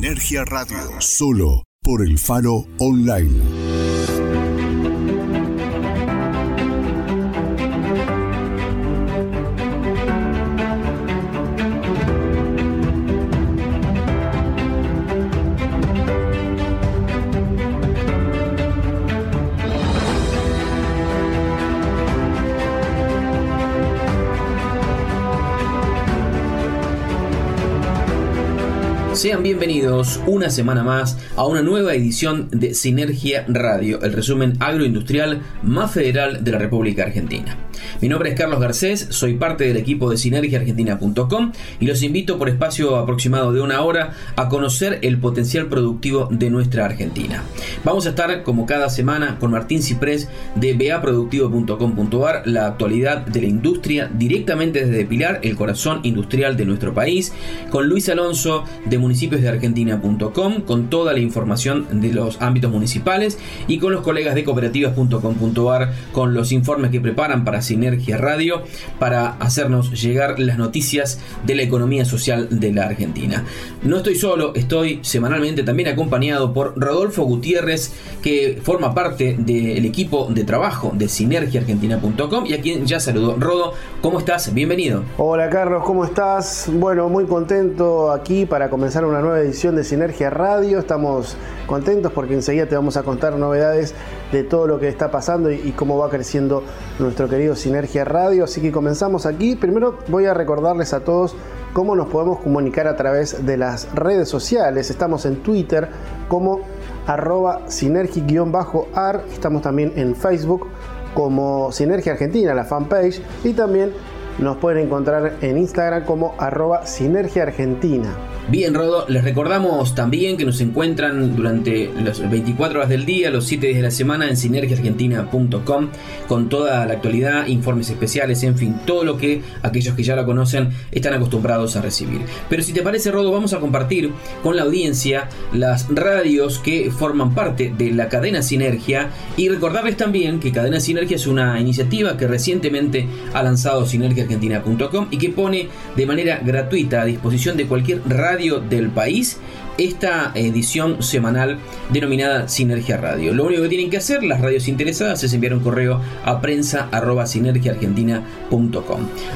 Sinergia Radio. Solo por el Faro Online. Bienvenidos una semana más a una nueva edición de Sinergia Radio, el resumen agroindustrial más federal de la República Argentina. Mi nombre es Carlos Garcés, soy parte del equipo de sinergiaargentina.com y los invito por espacio aproximado de una hora a conocer el potencial productivo de nuestra Argentina. Vamos a estar como cada semana con Martín Ciprés de baproductivo.com.ar, la actualidad de la industria directamente desde Pilar, el corazón industrial de nuestro país, con Luis Alonso de municipios de Argentina.com, con toda la información de los ámbitos municipales y con los colegas de cooperativas.com.ar con los informes que preparan para Sinergia Radio para hacernos llegar las noticias de la economía social de la Argentina. No estoy solo, estoy semanalmente también acompañado por Rodolfo Gutiérrez, que forma parte del equipo de trabajo de sinergiaargentina.com y a quien ya saludó. Rodo, ¿cómo estás? Bienvenido. Hola Carlos, ¿cómo estás? Bueno, muy contento aquí para comenzar una nueva edición de Sinergia Radio. Estamos contentos porque enseguida te vamos a contar novedades de todo lo que está pasando y, cómo va creciendo nuestro querido Sinergia Radio. Así que comenzamos aquí. Primero voy a recordarles a todos cómo nos podemos comunicar a través de las redes sociales. Estamos en Twitter como arroba sinergi-ar. Estamos también en Facebook como Sinergia Argentina, la fanpage. Y también nos pueden encontrar en Instagram como arroba Sinergia. Bien, Rodo, les recordamos también que nos encuentran durante las 24 horas del día, los 7 días de la semana en sinergiaargentina.com con toda la actualidad, informes especiales, en fin, todo lo que aquellos que ya la conocen están acostumbrados a recibir. Pero si te parece, Rodo, vamos a compartir con la audiencia las radios que forman parte de la cadena Sinergia y recordarles también que Cadena Sinergia es una iniciativa que recientemente ha lanzado sinergiaargentina.com y que pone de manera gratuita a disposición de cualquier radio del país esta edición semanal denominada Sinergia Radio. Lo único que tienen que hacer las radios interesadas es enviar un correo a prensa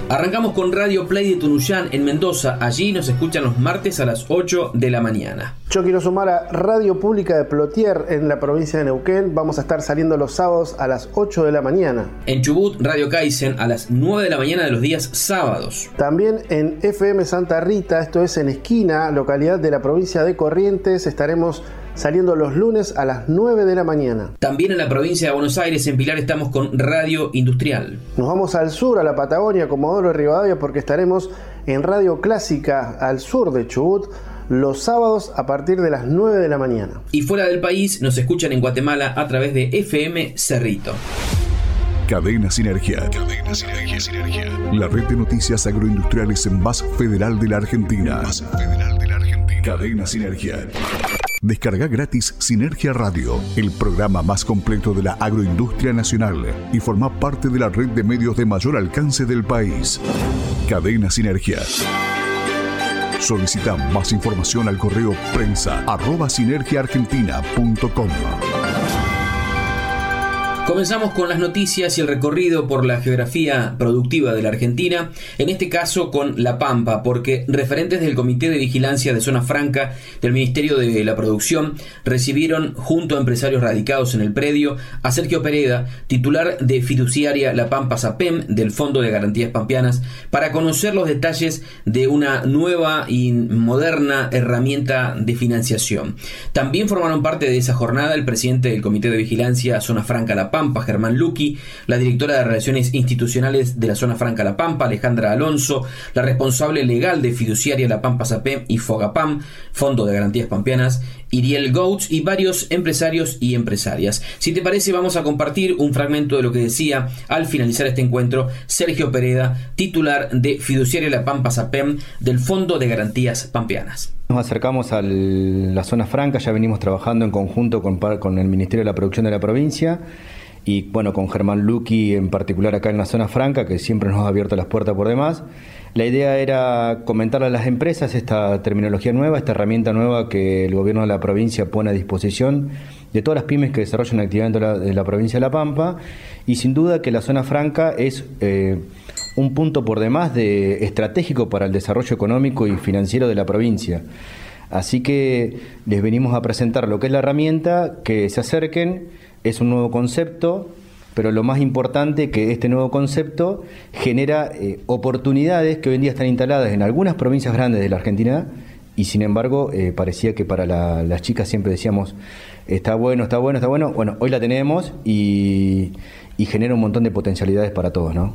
Arrancamos con Radio Play de Tunuyán en Mendoza. Allí nos escuchan los martes a las 8 de la mañana. Yo quiero sumar a Radio Pública de Plotier en la provincia de Neuquén. Vamos a estar saliendo los sábados a las 8 de la mañana. En Chubut, Radio Kaizen a las 9 de la mañana de los días sábados. También en FM Santa Rita, esto es en Esquina, localidad de la provincia de Corrientes, estaremos saliendo los lunes a las 9 de la mañana. También en la provincia de Buenos Aires, en Pilar, estamos con Radio Industrial. Nos vamos al sur, a la Patagonia, Comodoro y Rivadavia, porque estaremos en Radio Clásica al sur de Chubut los sábados a partir de las 9 de la mañana. Y fuera del país nos escuchan en Guatemala a través de FM Cerrito. Cadena Sinergia. Cadena Sinergia, Sinergia. La red de noticias agroindustriales más federal de la Argentina. Más federal de la Argentina. Cadena Sinergia. Descarga gratis Sinergia Radio, el programa más completo de la agroindustria nacional y forma parte de la red de medios de mayor alcance del país. Cadena Sinergia. Solicita más información al correo prensa arroba. Comenzamos con las noticias y el recorrido por la geografía productiva de la Argentina, en este caso con La Pampa, porque referentes del Comité de Vigilancia de Zona Franca del Ministerio de la Producción recibieron junto a empresarios radicados en el predio a Sergio Pereda, titular de fiduciaria La Pampa SAPEM del Fondo de Garantías Pampeanas, para conocer los detalles de una nueva y moderna herramienta de financiación. También formaron parte de esa jornada el presidente del Comité de Vigilancia Zona Franca La Pampa, Germán Luqui, la directora de Relaciones Institucionales de la Zona Franca La Pampa, Alejandra Alonso, la responsable legal de Fiduciaria La Pampa SAPEM y Fogapam, Fondo de Garantías Pampeanas, Iriel Goats y varios empresarios y empresarias. Si te parece, vamos a compartir un fragmento de lo que decía al finalizar este encuentro Sergio Pereda, titular de Fiduciaria La Pampa SAPEM del Fondo de Garantías Pampeanas. Nos acercamos a la zona franca, ya venimos trabajando en conjunto con, con el Ministerio de la Producción de la provincia y bueno, con Germán Luqui en particular acá en la zona franca, que siempre nos ha abierto las puertas por demás. La idea era comentar a las empresas esta terminología nueva, esta herramienta nueva que el gobierno de la provincia pone a disposición de todas las pymes que desarrollan actividad dentro de la, provincia de La Pampa y sin duda que la zona franca es eh, un punto por demás de estratégico para el desarrollo económico y financiero de la provincia. Así que les venimos a presentar lo que es la herramienta, que se acerquen, es un nuevo concepto, pero lo más importante que este nuevo concepto genera eh, oportunidades que hoy en día están instaladas en algunas provincias grandes de la Argentina y sin embargo eh, parecía que para las chicas siempre decíamos está bueno, está bueno, está bueno. Bueno, hoy la tenemos y, genera un montón de potencialidades para todos, ¿no?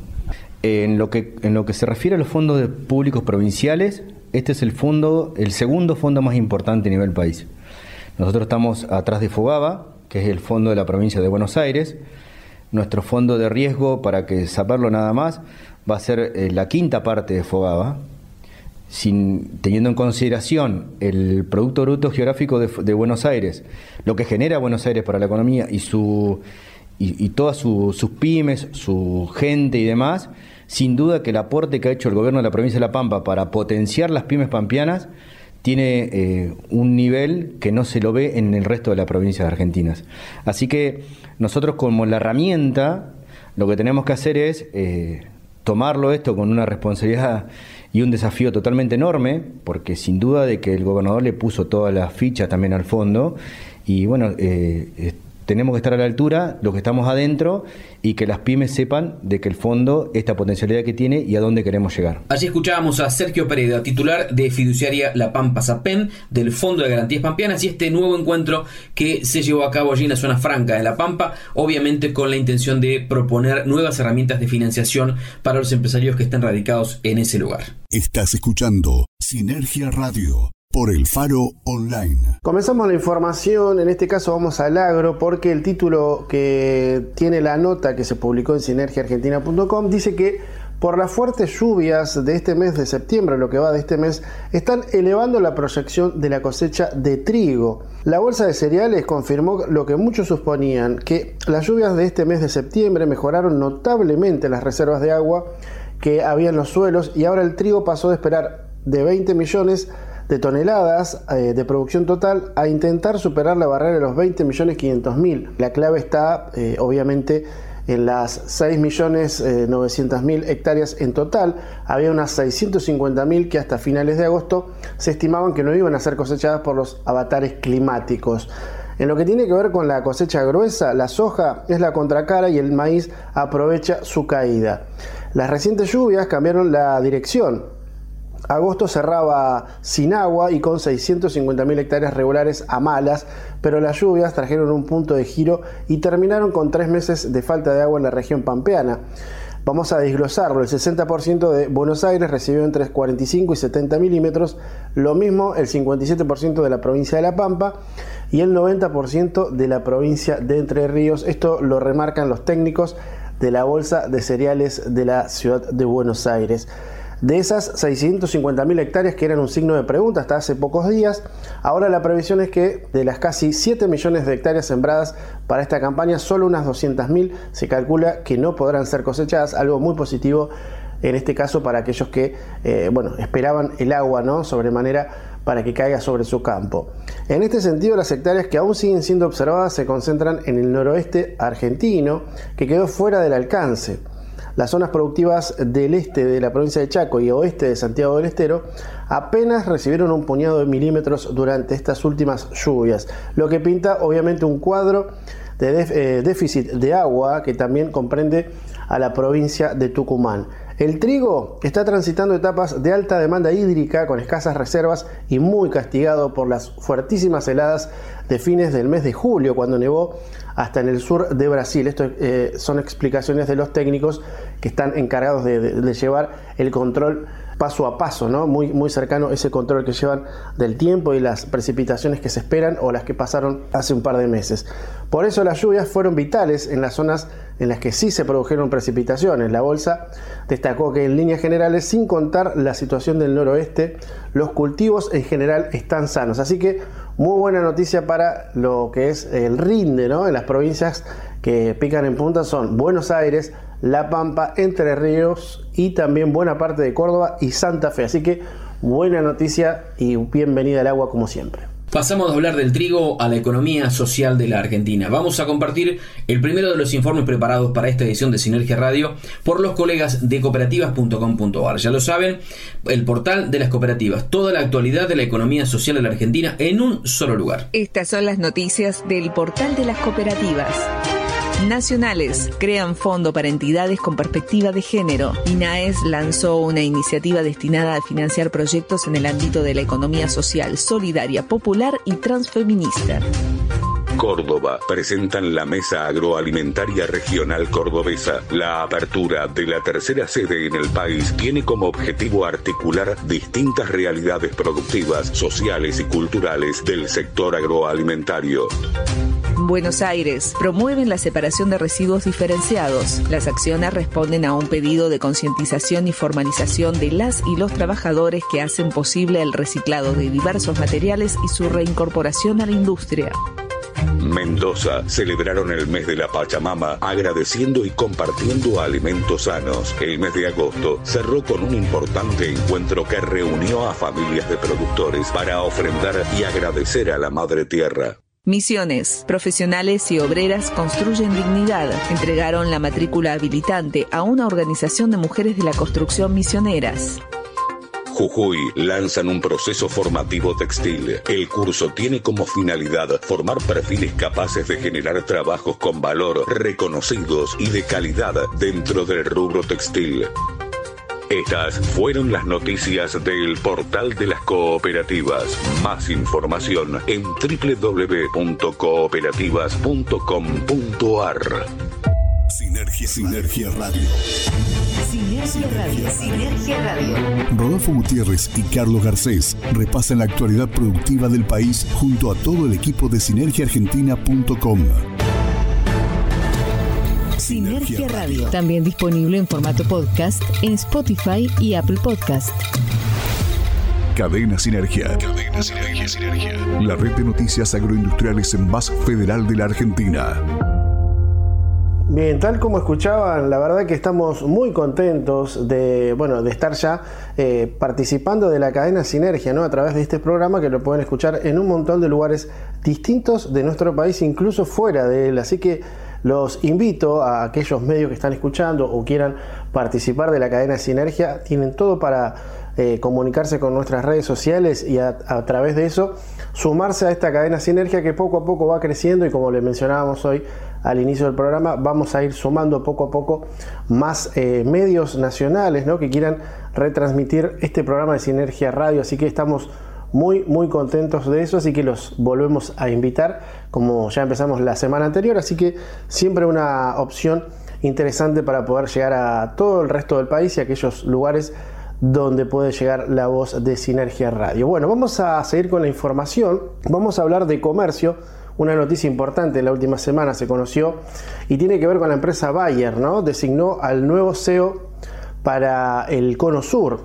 En lo que, en lo que se refiere a los fondos públicos provinciales, este es el fondo, el segundo fondo más importante a nivel país. Nosotros estamos atrás de Fogaba, que es el fondo de la provincia de Buenos Aires, nuestro fondo de riesgo, para que saberlo nada más, va a ser eh, la quinta parte de Fogaba, sin, teniendo en consideración el Producto Bruto Geográfico de, Buenos Aires, lo que genera Buenos Aires para la economía y, su, y, todas sus pymes, su gente y demás, sin duda que el aporte que ha hecho el gobierno de la provincia de La Pampa para potenciar las pymes pampeanas tiene eh, un nivel que no se lo ve en el resto de las provincias argentinas. Así que nosotros como la herramienta, lo que tenemos que hacer es eh, tomarlo esto con una responsabilidad y un desafío totalmente enorme, porque sin duda de que el gobernador le puso todas las fichas también al fondo, y bueno, eh, tenemos que estar a la altura, los que estamos adentro, y que las pymes sepan de que el fondo, esta potencialidad que tiene y a dónde queremos llegar. Allí escuchábamos a Sergio Pereda, titular de fiduciaria La Pampa Sapen, del Fondo de Garantías Pampeanas, y este nuevo encuentro que se llevó a cabo allí en la zona franca de La Pampa, obviamente con la intención de proponer nuevas herramientas de financiación para los empresarios que están radicados en ese lugar. Estás escuchando Sinergia Radio por el Faro Online. Comenzamos la información, en este caso vamos al agro, porque el título que tiene la nota que se publicó en sinergiaargentina.com dice que por las fuertes lluvias de este mes de septiembre, lo que va de este mes, están elevando la proyección de la cosecha de trigo. La bolsa de cereales confirmó lo que muchos suponían, que las lluvias de este mes de septiembre mejoraron notablemente las reservas de agua que había en los suelos y ahora el trigo pasó de esperar de 20 millones de toneladas eh, de producción total a intentar superar la barrera de los 20 millones 500 mil. La clave está eh, obviamente en las 6 millones 900 eh, mil hectáreas en total. Había unas 650 mil que hasta finales de agosto se estimaban que no iban a ser cosechadas por los avatares climáticos. En lo que tiene que ver con la cosecha gruesa, la soja es la contracara y el maíz aprovecha su caída. Las recientes lluvias cambiaron la dirección Agosto cerraba sin agua y con 650.000 hectáreas regulares a malas, pero las lluvias trajeron un punto de giro y terminaron con tres meses de falta de agua en la región pampeana. Vamos a desglosarlo. El 60% de Buenos Aires recibió entre 45 y 70 milímetros, lo mismo el 57% de la provincia de La Pampa y el 90% de la provincia de Entre Ríos. Esto lo remarcan los técnicos de la Bolsa de Cereales de la ciudad de Buenos Aires. De esas 650.000 hectáreas que eran un signo de pregunta hasta hace pocos días, ahora la previsión es que de las casi 7 millones de hectáreas sembradas para esta campaña, solo unas 200.000 se calcula que no podrán ser cosechadas, algo muy positivo en este caso para aquellos que eh, bueno, esperaban el agua ¿no? sobremanera para que caiga sobre su campo. En este sentido, las hectáreas que aún siguen siendo observadas se concentran en el noroeste argentino, que quedó fuera del alcance. Las zonas productivas del este de la provincia de Chaco y oeste de Santiago del Estero apenas recibieron un puñado de milímetros durante estas últimas lluvias, lo que pinta obviamente un cuadro de eh, déficit de agua que también comprende a la provincia de Tucumán. El trigo está transitando etapas de alta demanda hídrica con escasas reservas y muy castigado por las fuertísimas heladas de fines del mes de julio, cuando nevó hasta en el sur de Brasil. Esto eh, son explicaciones de los técnicos que están encargados de llevar el control paso a paso, ¿no? Muy, muy cercano ese control que llevan del tiempo y las precipitaciones que se esperan o las que pasaron hace un par de meses. Por eso las lluvias fueron vitales en las zonas en las que sí se produjeron precipitaciones. La bolsa destacó que en líneas generales, sin contar la situación del noroeste, los cultivos en general están sanos. Así que muy buena noticia para lo que es el rinde, ¿no? En las provincias que pican en punta son Buenos Aires, la Pampa, Entre Ríos y también buena parte de Córdoba y Santa Fe. Así que buena noticia y bienvenida al agua como siempre. Pasamos a hablar del trigo a la economía social de la Argentina. Vamos a compartir el primero de los informes preparados para esta edición de Sinergia Radio por los colegas de cooperativas.com.ar. Ya lo saben, el portal de las cooperativas, toda la actualidad de la economía social de la Argentina en un solo lugar. Estas son las noticias del portal de las cooperativas. Nacionales crean fondo para entidades con perspectiva de género. INAES lanzó una iniciativa destinada a financiar proyectos en el ámbito de la economía social, solidaria, popular y transfeminista. Córdoba presentan la Mesa Agroalimentaria Regional Cordobesa. La apertura de la tercera sede en el país tiene como objetivo articular distintas realidades productivas, sociales y culturales del sector agroalimentario. Buenos Aires promueven la separación de residuos diferenciados. Las acciones responden a un pedido de concientización y formalización de las y los trabajadores que hacen posible el reciclado de diversos materiales y su reincorporación a la industria. Mendoza celebraron el mes de la Pachamama agradeciendo y compartiendo alimentos sanos. El mes de agosto cerró con un importante encuentro que reunió a familias de productores para ofrendar y agradecer a la Madre Tierra. Misiones. Profesionales y obreras construyen dignidad. Entregaron la matrícula habilitante a una organización de mujeres de la construcción misioneras. Jujuy lanzan un proceso formativo textil. El curso tiene como finalidad formar perfiles capaces de generar trabajos con valor, reconocidos y de calidad dentro del rubro textil. Estas fueron las noticias del portal de las cooperativas. Más información en www.cooperativas.com.ar. Sinergia, Sinergia Radio. Sinergia Radio. Sinergia Radio. Rodolfo Gutiérrez y Carlos Garcés repasan la actualidad productiva del país junto a todo el equipo de sinergiaargentina.com. Sinergia Radio. También disponible en formato podcast en Spotify y Apple Podcast. Cadena Sinergia. Cadena Sinergia, Sinergia. La red de noticias agroindustriales más federal de la Argentina. Bien, tal como escuchaban, la verdad que estamos muy contentos de, bueno, de estar ya eh, participando de la cadena Sinergia, ¿no? A través de este programa que lo pueden escuchar en un montón de lugares distintos de nuestro país, incluso fuera de él. Así que los invito a aquellos medios que están escuchando o quieran participar de la cadena Sinergia, tienen todo para eh, comunicarse con nuestras redes sociales y a, través de eso sumarse a esta cadena Sinergia que poco a poco va creciendo y como le mencionábamos hoy al inicio del programa, vamos a ir sumando poco a poco más eh, medios nacionales que quieran retransmitir este programa de Sinergia Radio, así que estamos muy muy contentos de eso, así que los volvemos a invitar, como ya empezamos la semana anterior, así que siempre una opción interesante para poder llegar a todo el resto del país y aquellos lugares donde puede llegar la voz de Sinergia Radio. Bueno, vamos a seguir con la información, vamos a hablar de comercio, una noticia importante la última semana se conoció y tiene que ver con la empresa Bayer, ¿no? Designó al nuevo CEO para el Cono Sur.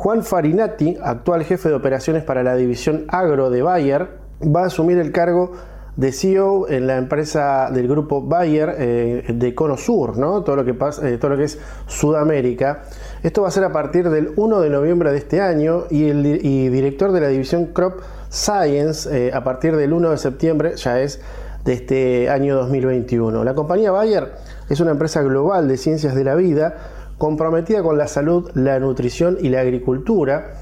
Juan Farinati, actual jefe de operaciones para la división agro de Bayer, va a asumir el cargo de CEO en la empresa del grupo Bayer eh, de Cono Sur, ¿no? todo, lo que pasa, eh, todo lo que es Sudamérica. Esto va a ser a partir del 1 de noviembre de este año y el director de la división Crop Science eh, a partir del 1 de septiembre ya es de este año 2021. La compañía Bayer es una empresa global de ciencias de la vida comprometida con la salud, la nutrición y la agricultura,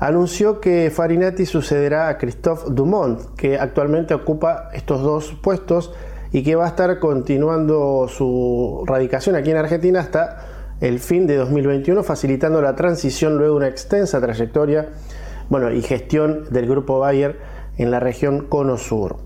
anunció que Farinati sucederá a Christophe Dumont, que actualmente ocupa estos dos puestos y que va a estar continuando su radicación aquí en Argentina hasta el fin de 2021, facilitando la transición luego de una extensa trayectoria bueno, y gestión del grupo Bayer en la región Cono Sur.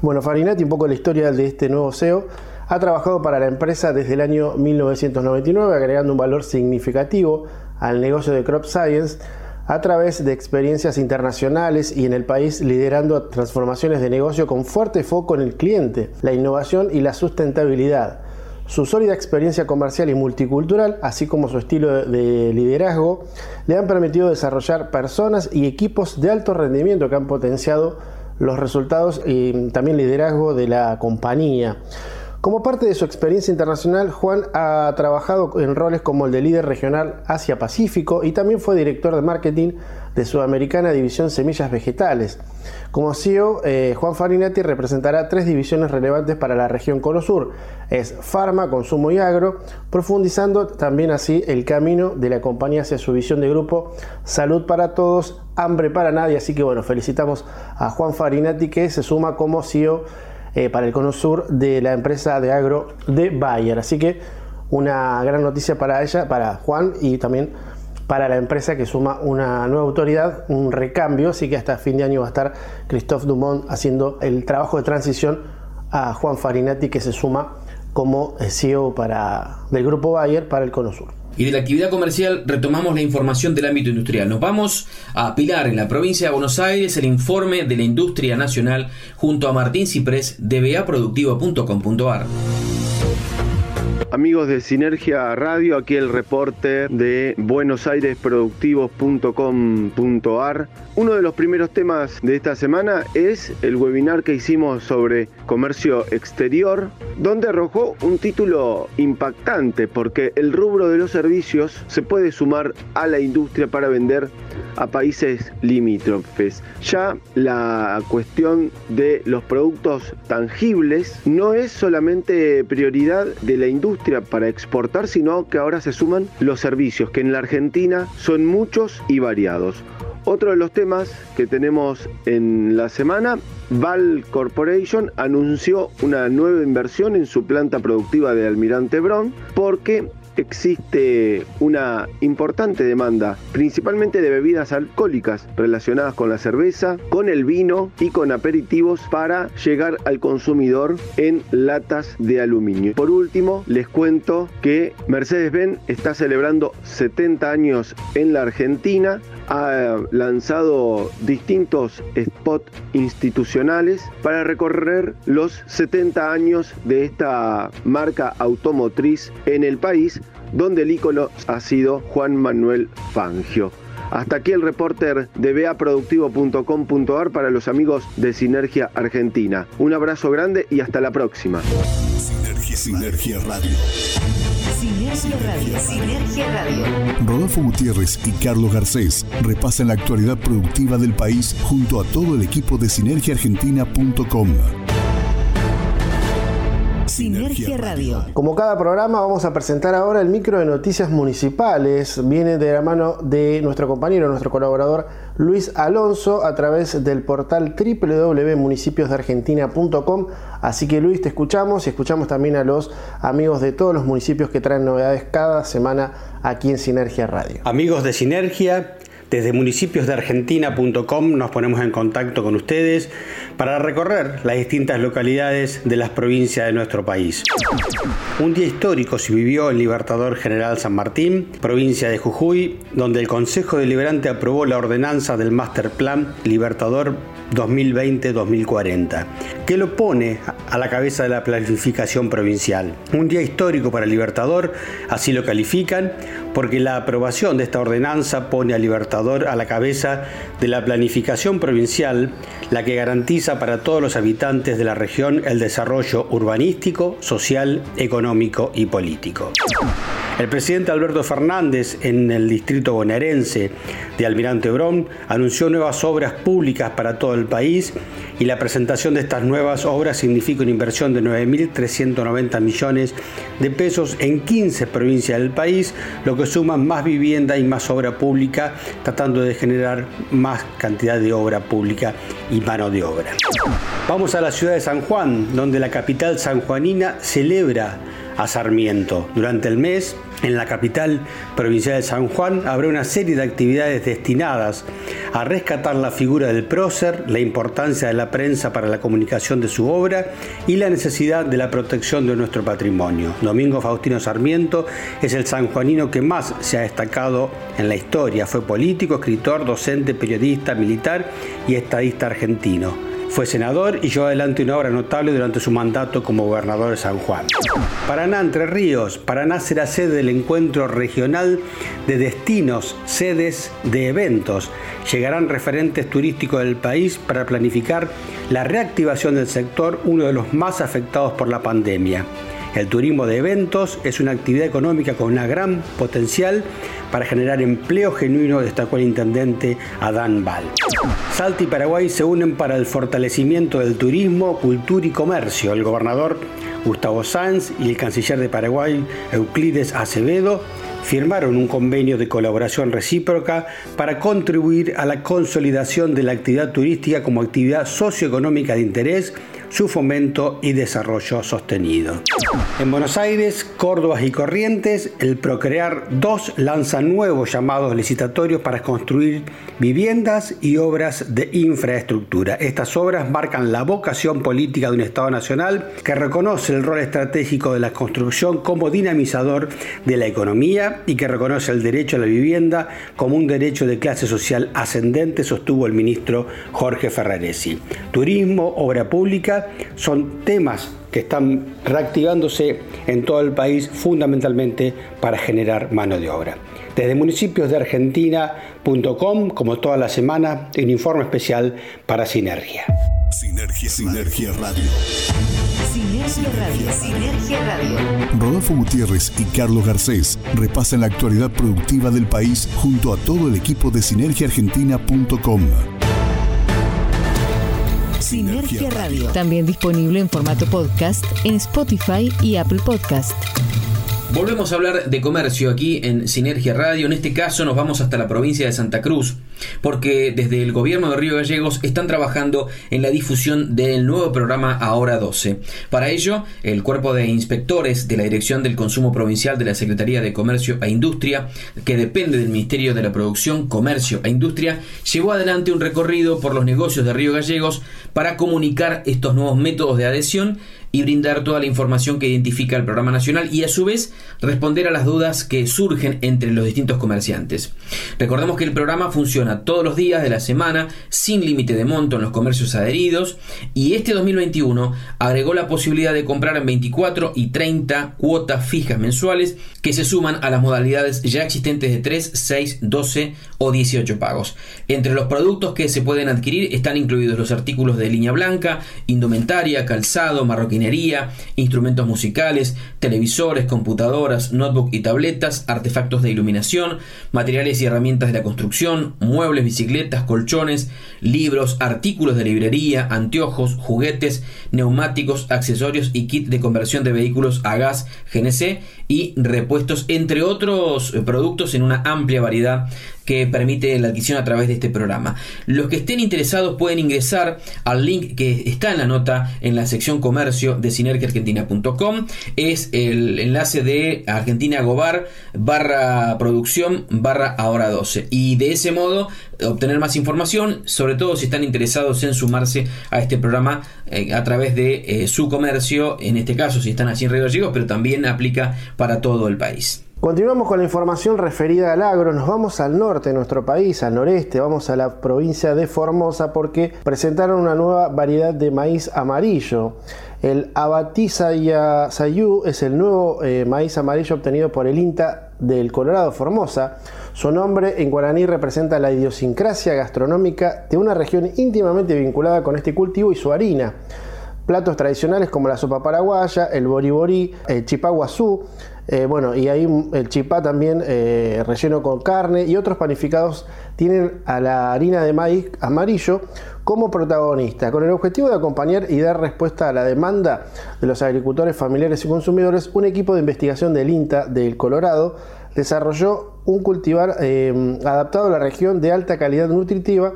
Bueno, Farinati, un poco la historia de este nuevo CEO, ha trabajado para la empresa desde el año 1999, agregando un valor significativo al negocio de Crop Science a través de experiencias internacionales y en el país liderando transformaciones de negocio con fuerte foco en el cliente, la innovación y la sustentabilidad. Su sólida experiencia comercial y multicultural, así como su estilo de liderazgo, le han permitido desarrollar personas y equipos de alto rendimiento que han potenciado los resultados y también liderazgo de la compañía. Como parte de su experiencia internacional, Juan ha trabajado en roles como el de líder regional Asia-Pacífico y también fue director de marketing de Sudamericana División Semillas Vegetales. Como CEO, eh, Juan Farinati representará tres divisiones relevantes para la región Cono Sur. Es Farma, Consumo y Agro, profundizando también así el camino de la compañía hacia su visión de grupo Salud para Todos, Hambre para Nadie. Así que bueno, felicitamos a Juan Farinati que se suma como CEO eh, para el cono sur de la empresa de agro de Bayer. Así que una gran noticia para ella, para Juan y también para la empresa que suma una nueva autoridad, un recambio, así que hasta fin de año va a estar Christophe Dumont haciendo el trabajo de transición a Juan Farinati que se suma como CEO para, del grupo Bayer para el Cono Sur. Y de la actividad comercial retomamos la información del ámbito industrial. Nos vamos a Pilar, en la provincia de Buenos Aires, el informe de la industria nacional junto a Martín Ciprés de baproductivo.com.ar. Amigos de Sinergia Radio, aquí el reporte de buenosairesproductivos.com.ar. Uno de los primeros temas de esta semana es el webinar que hicimos sobre comercio exterior, donde arrojó un título impactante porque el rubro de los servicios se puede sumar a la industria para vender a países limítrofes. Ya la cuestión de los productos tangibles no es solamente prioridad de la industria para exportar, sino que ahora se suman los servicios, que en la Argentina son muchos y variados. Otro de los temas que tenemos en la semana, Val Corporation anunció una nueva inversión en su planta productiva de Almirante Brown porque existe una importante demanda, principalmente de bebidas alcohólicas relacionadas con la cerveza, con el vino y con aperitivos para llegar al consumidor en latas de aluminio. Por último, les cuento que Mercedes-Benz está celebrando 70 años en la Argentina, ha lanzado distintos spots institucionales para recorrer los 70 años de esta marca automotriz en el país, donde el ícono ha sido Juan Manuel Fangio. Hasta aquí el reporter de beaproductivo.com.ar para los amigos de Sinergia Argentina. Un abrazo grande y hasta la próxima. Sinergia Radio. Rodolfo Gutiérrez y Carlos Garcés repasan la actualidad productiva del país junto a todo el equipo de sinergiaargentina.com. Sinergia Radio. Como cada programa vamos a presentar ahora el micro de noticias municipales. Viene de la mano de nuestro compañero, nuestro colaborador Luis Alonso a través del portal www.municipiosdeargentina.com. Así que Luis, te escuchamos y escuchamos también a los amigos de todos los municipios que traen novedades cada semana aquí en Sinergia Radio. Amigos de Sinergia, desde municipiosdeargentina.com nos ponemos en contacto con ustedes para recorrer las distintas localidades de las provincias de nuestro país. Un día histórico se vivió en Libertador General San Martín, provincia de Jujuy, donde el Consejo Deliberante aprobó la ordenanza del Master Plan Libertador 2020-2040, que lo pone a la cabeza de la planificación provincial. Un día histórico para Libertador, así lo califican, porque la aprobación de esta ordenanza pone a Libertador a la cabeza de la planificación provincial, la que garantiza para todos los habitantes de la región el desarrollo urbanístico, social, económico y político. El presidente Alberto Fernández en el distrito bonaerense de Almirante Brón anunció nuevas obras públicas para todo el país y la presentación de estas nuevas obras significa una inversión de 9.390 millones de pesos en 15 provincias del país, lo que suma más vivienda y más obra pública, tratando de generar más cantidad de obra pública y mano de obra. Vamos a la ciudad de San Juan, donde la capital sanjuanina celebra a Sarmiento. Durante el mes En la capital provincial de San Juan habrá una serie de actividades destinadas a rescatar la figura del prócer, la importancia de la prensa para la comunicación de su obra y la necesidad de la protección de nuestro patrimonio. Domingo Faustino Sarmiento es el sanjuanino que más se ha destacado en la historia. Fue político, escritor, docente, periodista, militar y estadista argentino. Fue senador y llevó adelante una obra notable durante su mandato como gobernador de San Juan. Paraná, Entre Ríos. Paraná será sede del encuentro regional de destinos, sedes de eventos. Llegarán referentes turísticos del país para planificar la reactivación del sector, uno de los más afectados por la pandemia. El turismo de eventos es una actividad económica con una gran potencial para generar empleo genuino, destacó el intendente Adán Val. Salta y Paraguay se unen para el fortalecimiento del turismo, cultura y comercio. El gobernador Gustavo Sanz y el canciller de Paraguay, Euclides Acevedo, firmaron un convenio de colaboración recíproca para contribuir a la consolidación de la actividad turística como actividad socioeconómica de interés su fomento y desarrollo sostenido. En Buenos Aires, Córdoba y Corrientes, el Procrear 2 lanza nuevos llamados licitatorios para construir viviendas y obras de infraestructura. Estas obras marcan la vocación política de un Estado nacional que reconoce el rol estratégico de la construcción como dinamizador de la economía y que reconoce el derecho a la vivienda como un derecho de clase social ascendente, sostuvo el ministro Jorge Ferraresi. Turismo, obra pública, son temas que están reactivándose en todo el país fundamentalmente para generar mano de obra. Desde municipios de Argentina.com, como toda la semana, un informe especial para Sinergia. Sinergia, Sinergia Radio. Sinergia Radio. Sinergia Radio. Rodolfo Gutiérrez y Carlos Garcés repasan la actualidad productiva del país junto a todo el equipo de sinergiaargentina.com. Sinergia Radio. También disponible en formato podcast en Spotify y Apple Podcast. Volvemos a hablar de comercio aquí en Sinergia Radio. En este caso nos vamos hasta la provincia de Santa Cruz, porque desde el gobierno de Río Gallegos están trabajando en la difusión del nuevo programa Ahora 12. Para ello, el cuerpo de inspectores de la Dirección del Consumo Provincial de la Secretaría de Comercio e Industria, que depende del Ministerio de la Producción, Comercio e Industria, llevó adelante un recorrido por los negocios de Río Gallegos para comunicar estos nuevos métodos de adhesión y brindar toda la información que identifica el programa nacional y a su vez responder a las dudas que surgen entre los distintos comerciantes. Recordemos que el programa funciona todos los días de la semana sin límite de monto en los comercios adheridos y este 2021 agregó la posibilidad de comprar en 24 y 30 cuotas fijas mensuales que se suman a las modalidades ya existentes de 3, 6, 12 o 18 pagos. Entre los productos que se pueden adquirir están incluidos los artículos de línea blanca, indumentaria, calzado, marroquinería, instrumentos musicales, televisores, computadoras, notebook y tabletas, artefactos de iluminación, materiales y herramientas de la construcción, muebles, bicicletas, colchones, libros, artículos de librería, anteojos, juguetes, neumáticos, accesorios y kit de conversión de vehículos a gas GNC y repuestos, entre otros eh, productos en una amplia variedad que permite la adquisición a través de este programa. Los que estén interesados pueden ingresar al link que está en la nota en la sección comercio de sinergiaargentina.com. Es el enlace de Argentina Gobar barra producción barra ahora 12. Y de ese modo obtener más información, sobre todo si están interesados en sumarse a este programa eh, a través de eh, su comercio, en este caso si están allí en Río Gallegos, pero también aplica para todo el país. Continuamos con la información referida al agro, nos vamos al norte de nuestro país, al noreste, vamos a la provincia de Formosa porque presentaron una nueva variedad de maíz amarillo. El Abatizaya Sayu es el nuevo eh, maíz amarillo obtenido por el INTA del Colorado Formosa. Su nombre en guaraní representa la idiosincrasia gastronómica de una región íntimamente vinculada con este cultivo y su harina. Platos tradicionales como la sopa paraguaya, el boriborí, el chipaguazú, eh, bueno, y ahí el chipá también eh, relleno con carne y otros panificados tienen a la harina de maíz amarillo como protagonista, con el objetivo de acompañar y dar respuesta a la demanda de los agricultores familiares y consumidores, un equipo de investigación del INTA del Colorado desarrolló un cultivar eh, adaptado a la región de alta calidad nutritiva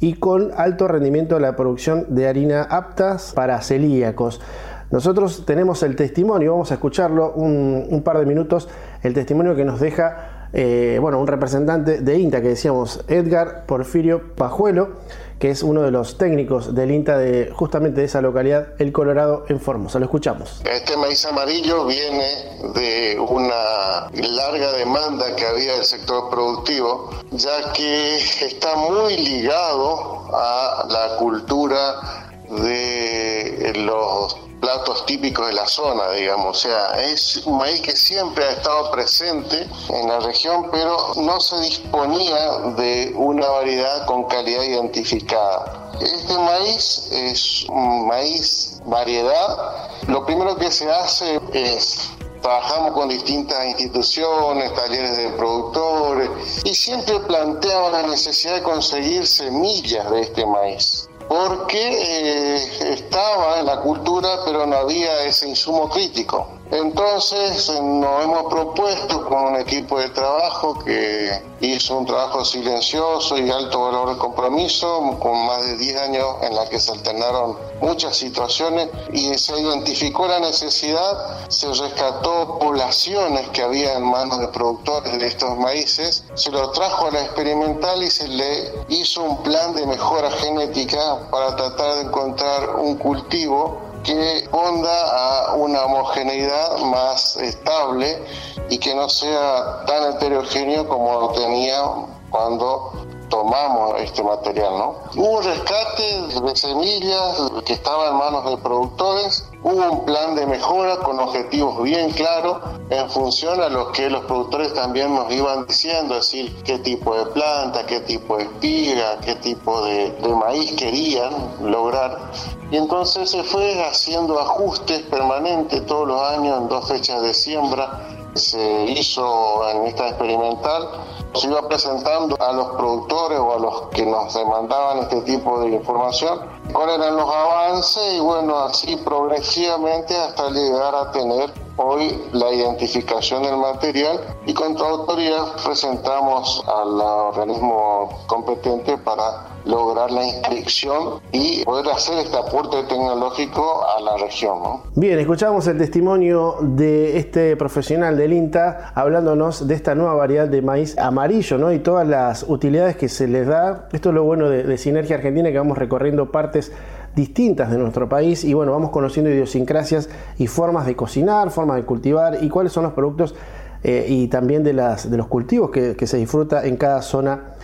y con alto rendimiento de la producción de harina aptas para celíacos. Nosotros tenemos el testimonio, vamos a escucharlo un, par de minutos, el testimonio que nos deja eh, bueno, un representante de INTA que decíamos, Edgar Porfirio Pajuelo, que es uno de los técnicos del INTA de justamente de esa localidad, El Colorado, en Formosa. Lo escuchamos. Este maíz amarillo viene de una larga demanda que había del sector productivo, ya que está muy ligado a la cultura de los platos típicos de la zona, digamos. O sea, es un maíz que siempre ha estado presente en la región, pero no se disponía de una variedad con calidad identificada. Este maíz es un maíz variedad. Lo primero que se hace es trabajamos con distintas instituciones, talleres de productores y siempre planteamos la necesidad de conseguir semillas de este maíz porque eh, estaba en la cultura pero no había ese insumo crítico. Entonces nos hemos propuesto con un equipo de trabajo que hizo un trabajo silencioso y alto valor de compromiso, con más de 10 años en la que se alternaron muchas situaciones y se identificó la necesidad, se rescató poblaciones que había en manos de productores de estos maíces, se lo trajo a la experimental y se le hizo un plan de mejora genética para tratar de encontrar un cultivo que responda a una homogeneidad más estable y que no sea tan heterogéneo como tenía cuando tomamos este material, ¿no? Hubo rescate de semillas que estaban en manos de productores, hubo un plan de mejora con objetivos bien claros en función a los que los productores también nos iban diciendo, es decir, qué tipo de planta, qué tipo de espiga, qué tipo de, de maíz querían lograr. Y entonces se fue haciendo ajustes permanentes todos los años en dos fechas de siembra se hizo en esta experimental, se iba presentando a los productores o a los que nos demandaban este tipo de información, cuáles eran los avances y bueno, así progresivamente hasta llegar a tener hoy la identificación del material y con tu autoridad presentamos al organismo competente para lograr la inscripción y poder hacer este aporte tecnológico a la región. Bien, escuchamos el testimonio de este profesional del INTA hablándonos de esta nueva variedad de maíz amarillo ¿no? y todas las utilidades que se les da. Esto es lo bueno de, de Sinergia Argentina, que vamos recorriendo partes distintas de nuestro país y bueno, vamos conociendo idiosincrasias y formas de cocinar, formas de cultivar y cuáles son los productos eh, y también de, las, de los cultivos que, que se disfruta en cada zona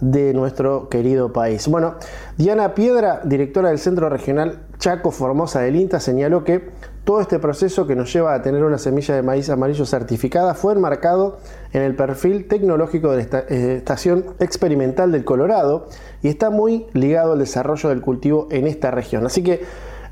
de nuestro querido país. Bueno, Diana Piedra, directora del Centro Regional Chaco Formosa del INTA, señaló que todo este proceso que nos lleva a tener una semilla de maíz amarillo certificada fue enmarcado en el perfil tecnológico de la eh, Estación Experimental del Colorado y está muy ligado al desarrollo del cultivo en esta región. Así que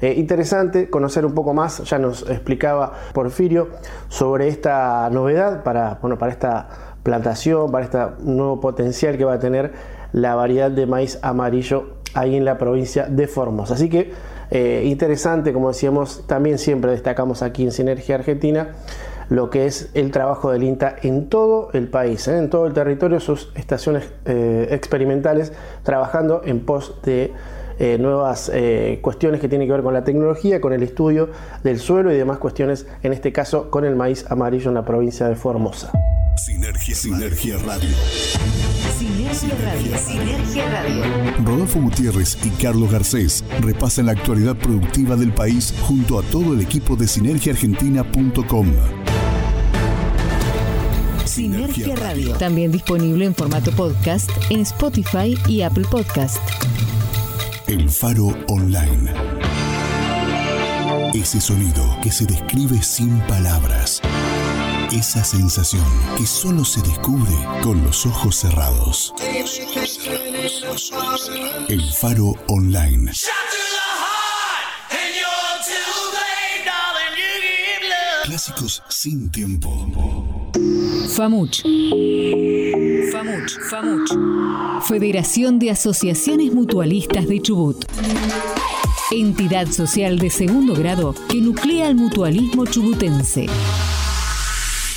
eh, interesante conocer un poco más, ya nos explicaba Porfirio sobre esta novedad para, bueno, para esta plantación, para este nuevo potencial que va a tener la variedad de maíz amarillo ahí en la provincia de Formosa. Así que eh, interesante, como decíamos, también siempre destacamos aquí en Sinergia Argentina lo que es el trabajo del INTA en todo el país, ¿eh? en todo el territorio, sus estaciones eh, experimentales, trabajando en pos de nuevas cuestiones que tienen que ver con la tecnología, con el estudio del suelo y demás cuestiones, en este caso con el maíz amarillo en la provincia de Formosa. Sinergia, Sinergia Radio. Sinergia Radio. Sinergia Radio. Rodolfo Gutiérrez y Carlos Garcés repasan la actualidad productiva del país junto a todo el equipo de sinergiaargentina.com. Sinergia Radio. También disponible en formato podcast en Spotify y Apple Podcast. El Faro Online. Ese sonido que se describe sin palabras esa sensación que solo se descubre con los ojos cerrados. El Faro Online. Clásicos sin tiempo. FAMUCH. FAMUCH. FAMUCH. Federación de Asociaciones Mutualistas de Chubut. Entidad social de segundo grado que nuclea al mutualismo chubutense.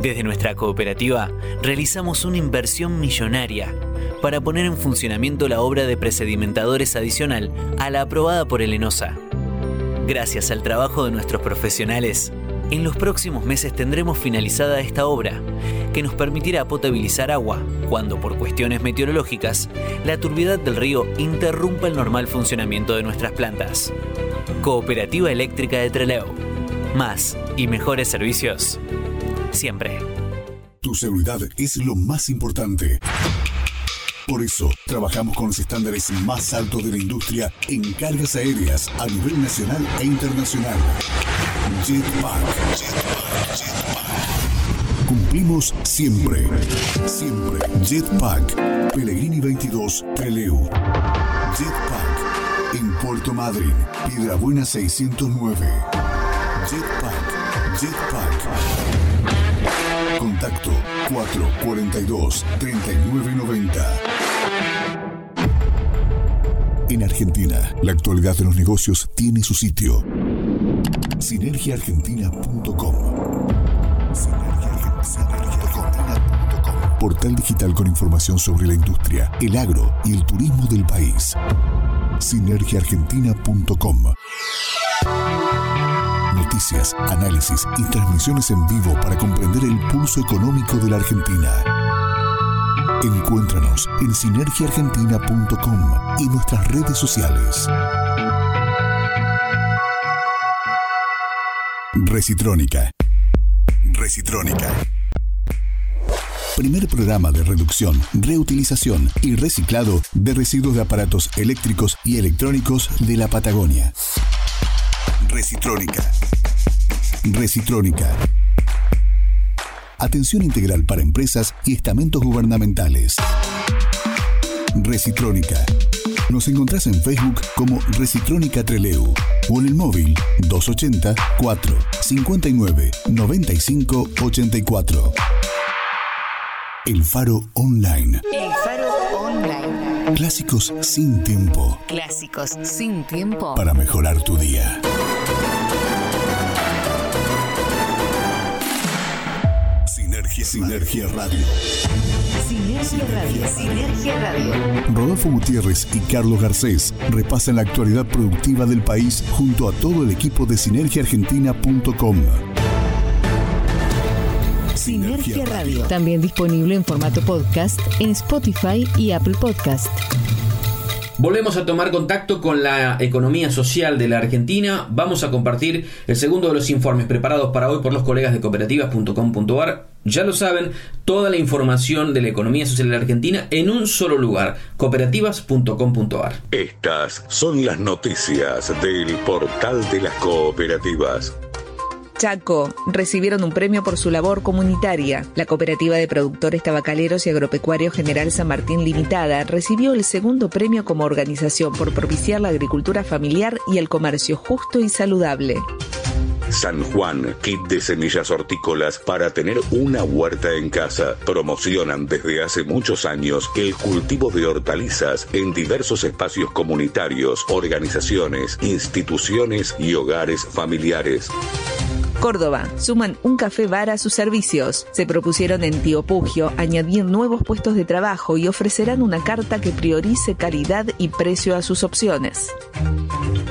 Desde nuestra cooperativa realizamos una inversión millonaria para poner en funcionamiento la obra de presedimentadores adicional a la aprobada por el ENOSA. Gracias al trabajo de nuestros profesionales, en los próximos meses tendremos finalizada esta obra, que nos permitirá potabilizar agua cuando por cuestiones meteorológicas la turbidez del río interrumpa el normal funcionamiento de nuestras plantas. Cooperativa Eléctrica de Trelew. Más y mejores servicios. Siempre. Tu seguridad es lo más importante. Por eso, trabajamos con los estándares más altos de la industria en cargas aéreas a nivel nacional e internacional. Jetpack. Jetpack. Cumplimos siempre. Siempre. Jetpack. Pellegrini 22, Treleu. Jetpack. En Puerto Madryn, Piedrabuena 609. Jetpack. Jetpack. Contacto 442 3990. En Argentina, la actualidad de los negocios tiene su sitio. Sinergiaargentina.com. Sinergiaargentina.com. Portal digital con información sobre la industria, el agro y el turismo del país. Sinergiaargentina.com noticias, análisis y transmisiones en vivo para comprender el pulso económico de la Argentina. Encuéntranos en sinergiaargentina.com y nuestras redes sociales. Recitrónica. Recitrónica. Primer programa de reducción, reutilización y reciclado de residuos de aparatos eléctricos y electrónicos de la Patagonia. Recitrónica. Recitrónica. Atención integral para empresas y estamentos gubernamentales. Recitrónica. Nos encontrás en Facebook como Recitrónica Treleu o en el móvil 280 4 59 95 84. El Faro Online. El Faro Online. Clásicos sin tiempo. Clásicos sin tiempo. Para mejorar tu día. Sinergia, Sinergia Radio. Sinergia Radio. Sinergia Radio. Rodolfo Gutiérrez y Carlos Garcés repasan la actualidad productiva del país junto a todo el equipo de sinergiaargentina.com. Sinergia Radio. También disponible en formato podcast en Spotify y Apple Podcast. Volvemos a tomar contacto con la economía social de la Argentina. Vamos a compartir el segundo de los informes preparados para hoy por los colegas de cooperativas.com.ar. Ya lo saben, toda la información de la economía social de la Argentina en un solo lugar, cooperativas.com.ar. Estas son las noticias del portal de las cooperativas. Chaco recibieron un premio por su labor comunitaria. La Cooperativa de Productores Tabacaleros y Agropecuarios General San Martín Limitada recibió el segundo premio como organización por propiciar la agricultura familiar y el comercio justo y saludable. San Juan, kit de semillas hortícolas para tener una huerta en casa. Promocionan desde hace muchos años el cultivo de hortalizas en diversos espacios comunitarios, organizaciones, instituciones y hogares familiares. Córdoba, suman un café bar a sus servicios. Se propusieron en Tío Pugio añadir nuevos puestos de trabajo y ofrecerán una carta que priorice calidad y precio a sus opciones.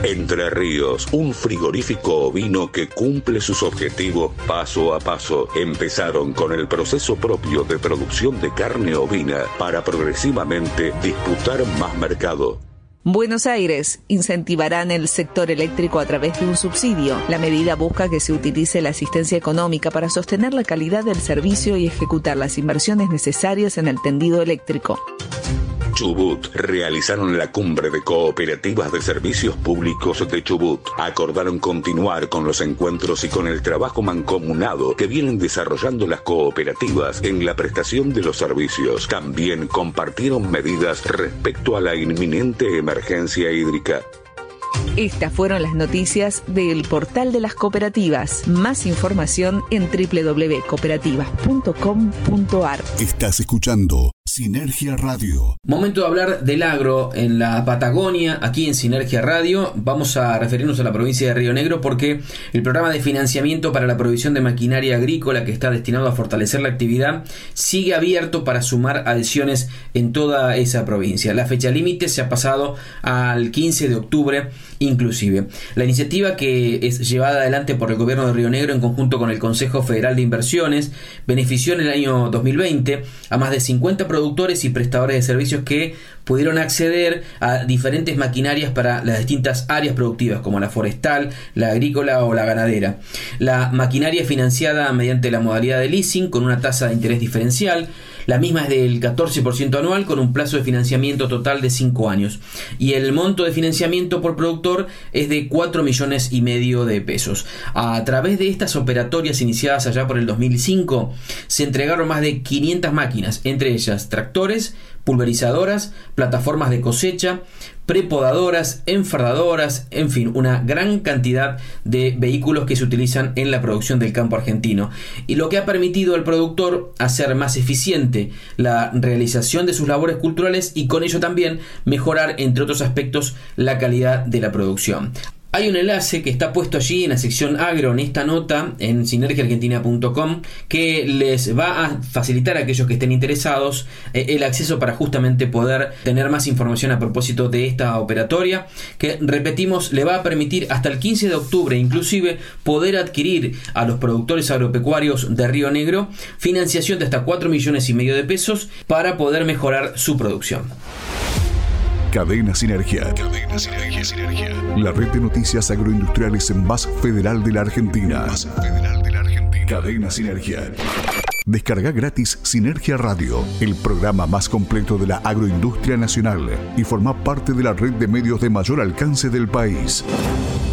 Entre Ríos, un frigorífico ovino que cumple sus objetivos paso a paso. Empezaron con el proceso propio de producción de carne ovina para progresivamente disputar más mercado. Buenos Aires incentivarán el sector eléctrico a través de un subsidio. La medida busca que se utilice la asistencia económica para sostener la calidad del servicio y ejecutar las inversiones necesarias en el tendido eléctrico. Chubut realizaron la cumbre de cooperativas de servicios públicos de Chubut. Acordaron continuar con los encuentros y con el trabajo mancomunado que vienen desarrollando las cooperativas en la prestación de los servicios. También compartieron medidas respecto a la inminente emergencia hídrica. Estas fueron las noticias del portal de las cooperativas. Más información en www.cooperativas.com.ar. Estás escuchando Sinergia Radio. Momento de hablar del agro en la Patagonia, aquí en Sinergia Radio. Vamos a referirnos a la provincia de Río Negro porque el programa de financiamiento para la provisión de maquinaria agrícola que está destinado a fortalecer la actividad sigue abierto para sumar adhesiones en toda esa provincia. La fecha límite se ha pasado al 15 de octubre inclusive. La iniciativa que es llevada adelante por el gobierno de Río Negro en conjunto con el Consejo Federal de Inversiones benefició en el año 2020 a más de 50 productores y prestadores de servicios que pudieron acceder a diferentes maquinarias para las distintas áreas productivas como la forestal, la agrícola o la ganadera. La maquinaria financiada mediante la modalidad de leasing con una tasa de interés diferencial la misma es del 14% anual con un plazo de financiamiento total de 5 años. Y el monto de financiamiento por productor es de 4 millones y medio de pesos. A través de estas operatorias iniciadas allá por el 2005, se entregaron más de 500 máquinas, entre ellas tractores, pulverizadoras, plataformas de cosecha, prepodadoras, enfardadoras, en fin, una gran cantidad de vehículos que se utilizan en la producción del campo argentino. Y lo que ha permitido al productor hacer más eficiente la realización de sus labores culturales y con ello también mejorar, entre otros aspectos, la calidad de la producción. Hay un enlace que está puesto allí en la sección agro en esta nota en sinergiaargentina.com que les va a facilitar a aquellos que estén interesados eh, el acceso para justamente poder tener más información a propósito de esta operatoria que repetimos le va a permitir hasta el 15 de octubre inclusive poder adquirir a los productores agropecuarios de Río Negro financiación de hasta 4 millones y medio de pesos para poder mejorar su producción. Cadena Sinergia. Cadena Sinergia, Sinergia. La red de noticias agroindustriales más federal de la Argentina. Más federal de la Argentina. Cadena Sinergia. Descarga gratis Sinergia Radio, el programa más completo de la agroindustria nacional y forma parte de la red de medios de mayor alcance del país.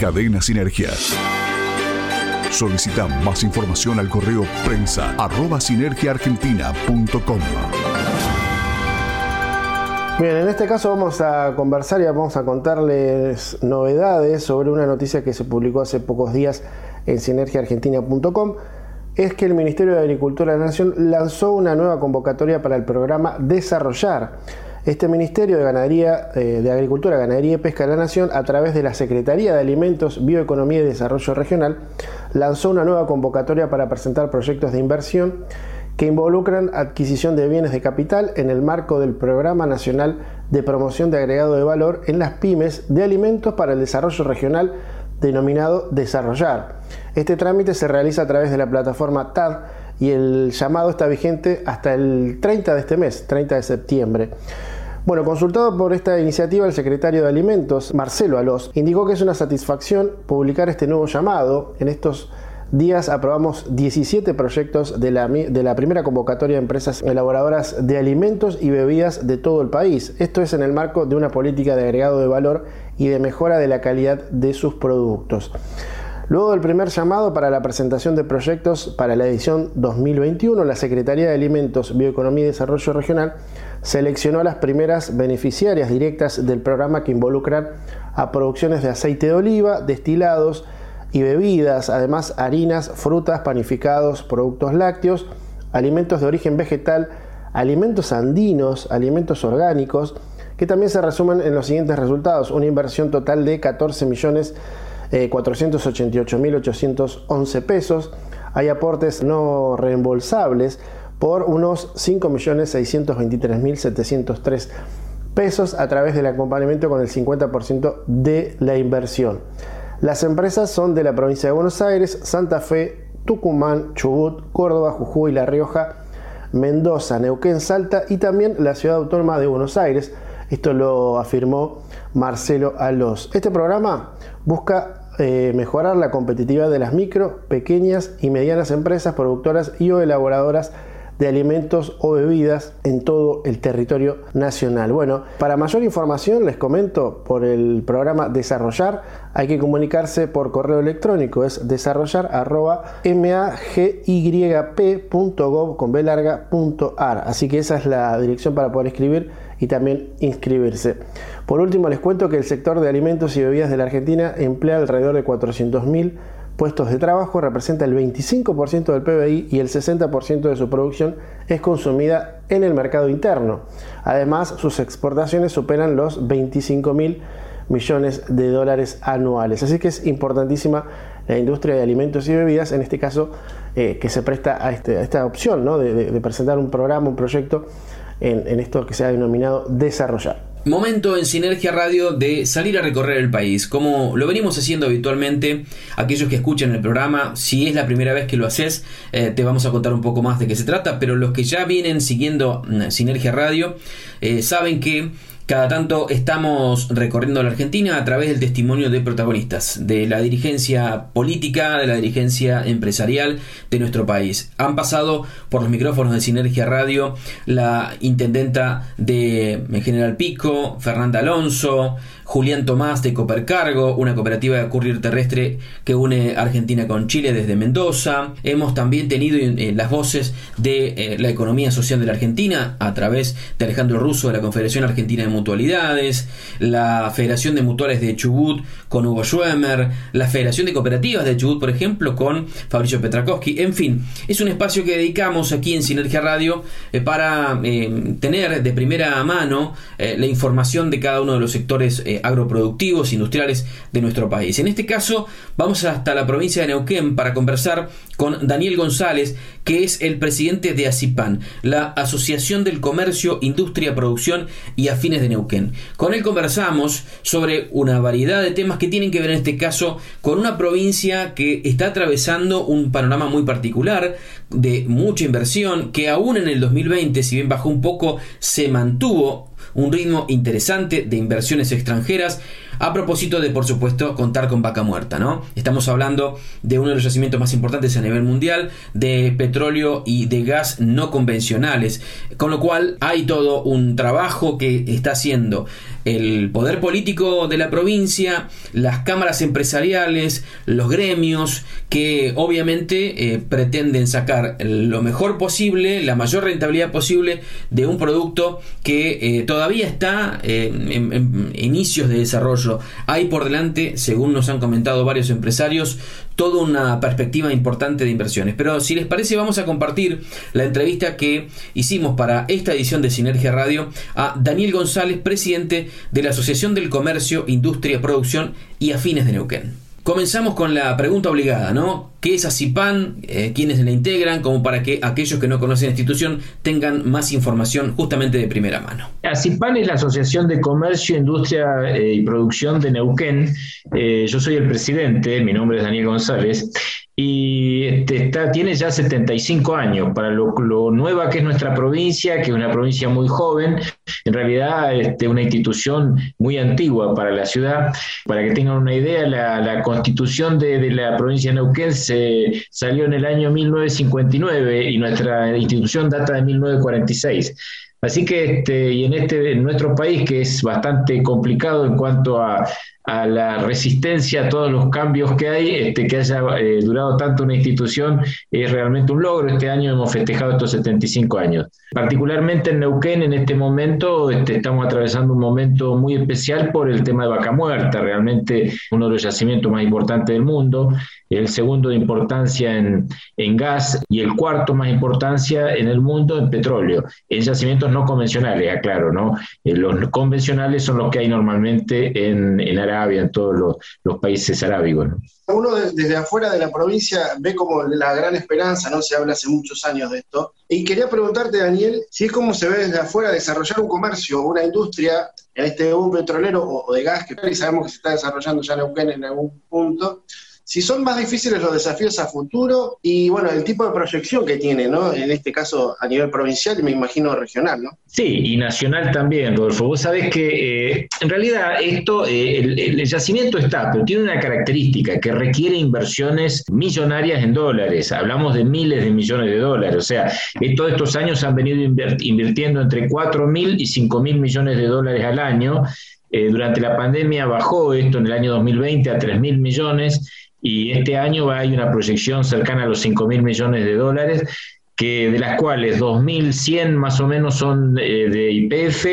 Cadena Sinergia. Solicita más información al correo prensa arroba sinergiaargentina.com. Bien, en este caso vamos a conversar y vamos a contarles novedades sobre una noticia que se publicó hace pocos días en sinergiaargentina.com. Es que el Ministerio de Agricultura de la Nación lanzó una nueva convocatoria para el programa Desarrollar. Este Ministerio de Ganadería, eh, de Agricultura, Ganadería y Pesca de la Nación, a través de la Secretaría de Alimentos, Bioeconomía y Desarrollo Regional, lanzó una nueva convocatoria para presentar proyectos de inversión que involucran adquisición de bienes de capital en el marco del Programa Nacional de Promoción de Agregado de Valor en las pymes de alimentos para el desarrollo regional denominado Desarrollar. Este trámite se realiza a través de la plataforma TAD y el llamado está vigente hasta el 30 de este mes, 30 de septiembre. Bueno, consultado por esta iniciativa, el secretario de Alimentos, Marcelo Alós, indicó que es una satisfacción publicar este nuevo llamado en estos días aprobamos 17 proyectos de la, de la, primera convocatoria de empresas elaboradoras de alimentos y bebidas de todo el país. Esto es en el marco de una política de agregado de valor y de mejora de la calidad de sus productos. Luego del primer llamado para la presentación de proyectos para la edición 2021, la Secretaría de Alimentos, Bioeconomía y Desarrollo Regional seleccionó a las primeras beneficiarias directas del programa que involucran a producciones de aceite de oliva, destilados, y bebidas, además harinas, frutas, panificados, productos lácteos, alimentos de origen vegetal, alimentos andinos, alimentos orgánicos, que también se resumen en los siguientes resultados. Una inversión total de 14 millones 488.811 eh, pesos. Hay aportes no reembolsables por unos 5.623.703 pesos a través del acompañamiento con el 50% de la inversión. Las empresas son de la provincia de Buenos Aires, Santa Fe, Tucumán, Chubut, Córdoba, Jujuy, La Rioja, Mendoza, Neuquén, Salta y también la ciudad autónoma de Buenos Aires. Esto lo afirmó Marcelo Alós. Este programa busca eh, mejorar la competitividad de las micro, pequeñas y medianas empresas productoras y o elaboradoras de alimentos o bebidas en todo el territorio nacional. Bueno, para mayor información les comento por el programa Desarrollar, hay que comunicarse por correo electrónico, es desarrollar.magyp.gov con Así que esa es la dirección para poder escribir y también inscribirse. Por último, les cuento que el sector de alimentos y bebidas de la Argentina emplea alrededor de 400.000 puestos de trabajo, representa el 25% del PBI y el 60% de su producción es consumida en el mercado interno. Además, sus exportaciones superan los 25 mil millones de dólares anuales. Así que es importantísima la industria de alimentos y bebidas, en este caso, eh, que se presta a, este, esta opción de, presentar un programa, un proyecto en esto que se ha denominado desarrollar. Momento en Sinergia Radio de salir a recorrer el país, como lo venimos haciendo habitualmente, aquellos que escuchan el programa, si es la primera vez que lo haces, eh, te vamos a contar un poco más de qué se trata, pero los que ya vienen siguiendo mm, Sinergia Radio eh, saben que cada tanto estamos recorriendo la Argentina a través del testimonio de protagonistas, de la dirigencia política, de la dirigencia empresarial de nuestro país. Han pasado por los micrófonos de Sinergia Radio la intendenta de General Pico, Fernanda Alonso, Julián Tomás de Copercargo, una cooperativa de courier terrestre que une Argentina con Chile desde Mendoza. Hemos también tenido eh, las voces de eh, la economía social de la Argentina a través de Alejandro Russo de la Confederación Argentina de Mutualidades, la Federación de Mutuales de Chubut con Hugo Schwemmer, la Federación de Cooperativas de Chubut, por ejemplo, con Fabricio Petrakowski. En fin, es un espacio que dedicamos aquí en Sinergia Radio eh, para tener de primera mano la información de cada uno de los sectores agroproductivos, industriales de nuestro país. En este caso, vamos hasta la provincia de Neuquén para conversar con Daniel González, que es el presidente de ACIPAN, la Asociación del Comercio, Industria, Producción y Afines de Neuquén. Con él conversamos sobre una variedad de temas que tienen que ver en este caso con una provincia que está atravesando un panorama muy particular de mucha inversión, que aún en el 2020, si bien bajó un poco, se mantuvo un ritmo interesante de inversiones extranjeras a propósito de, por supuesto, contar con vaca muerta, ¿no? Estamos hablando de uno de los yacimientos más importantes a nivel mundial de petróleo y de gas no convencionales, con lo cual hay todo un trabajo que está haciendo el poder político de la provincia, las cámaras empresariales, los gremios, que obviamente eh, pretenden sacar lo mejor posible, la mayor rentabilidad posible de un producto que eh, todavía está eh, en inicios de desarrollo. Hay por delante, según nos han comentado varios empresarios, toda una perspectiva importante de inversiones. Pero si les parece, vamos a compartir la entrevista que hicimos para esta edición de Sinergia Radio a Daniel González, presidente de la Asociación del Comercio, Industria, Producción y Afines de Neuquén. Comenzamos con la pregunta obligada, ¿no? ¿Qué es ACIPAN? Eh, ¿Quiénes la integran? Como para que aquellos que no conocen la institución tengan más información justamente de primera mano. ACIPAN es la Asociación de Comercio, Industria eh, y Producción de Neuquén. Eh, yo soy el presidente, mi nombre es Daniel González, y este, está, tiene ya 75 años, para lo, nueva que es nuestra provincia, que es una provincia muy joven, en realidad este, una institución muy antigua para la ciudad. Para que tengan una idea, la, constitución de, la provincia de Neuquén se salió en el año 1959 y nuestra institución data de 1946. Así que este, y en este en nuestro país que es bastante complicado en cuanto a a la resistencia a todos los cambios que hay, este, que haya eh, durado tanto una institución, es realmente un logro. Este año hemos festejado estos 75 años. Particularmente en Neuquén, en este momento, este, estamos atravesando un momento muy especial por el tema de vaca muerta, realmente uno de los yacimientos más importantes del mundo, el segundo de importancia en, en gas y el cuarto más importancia en el mundo en petróleo, en yacimientos no convencionales, aclaro, ¿no? Eh, los convencionales son los que hay normalmente en, en Arabia en todos los, países arábigos. Uno desde afuera de la provincia ve como la gran esperanza, ¿no? Se habla hace muchos años de esto. Y quería preguntarte, Daniel, si es como se ve desde afuera desarrollar un comercio, una industria, en este un petrolero o, de gas, que sabemos que se está desarrollando ya en Neuquén en algún punto, si son más difíciles los desafíos a futuro y bueno, el tipo de proyección que tiene, ¿no? En este caso a nivel provincial y me imagino regional, ¿no? Sí, y nacional también, Rodolfo. Vos sabés que eh, en realidad esto, eh, el, yacimiento está, pero tiene una característica que requiere inversiones millonarias en dólares. Hablamos de miles de millones de dólares. O sea, todos estos años han venido invirtiendo entre 4 mil y 5 mil millones de dólares al año. Eh, durante la pandemia bajó esto en el año 2020 a 3 mil millones y este año hay una proyección cercana a los 5 mil millones de dólares que de las cuales 2.100 más o menos son eh, de IPF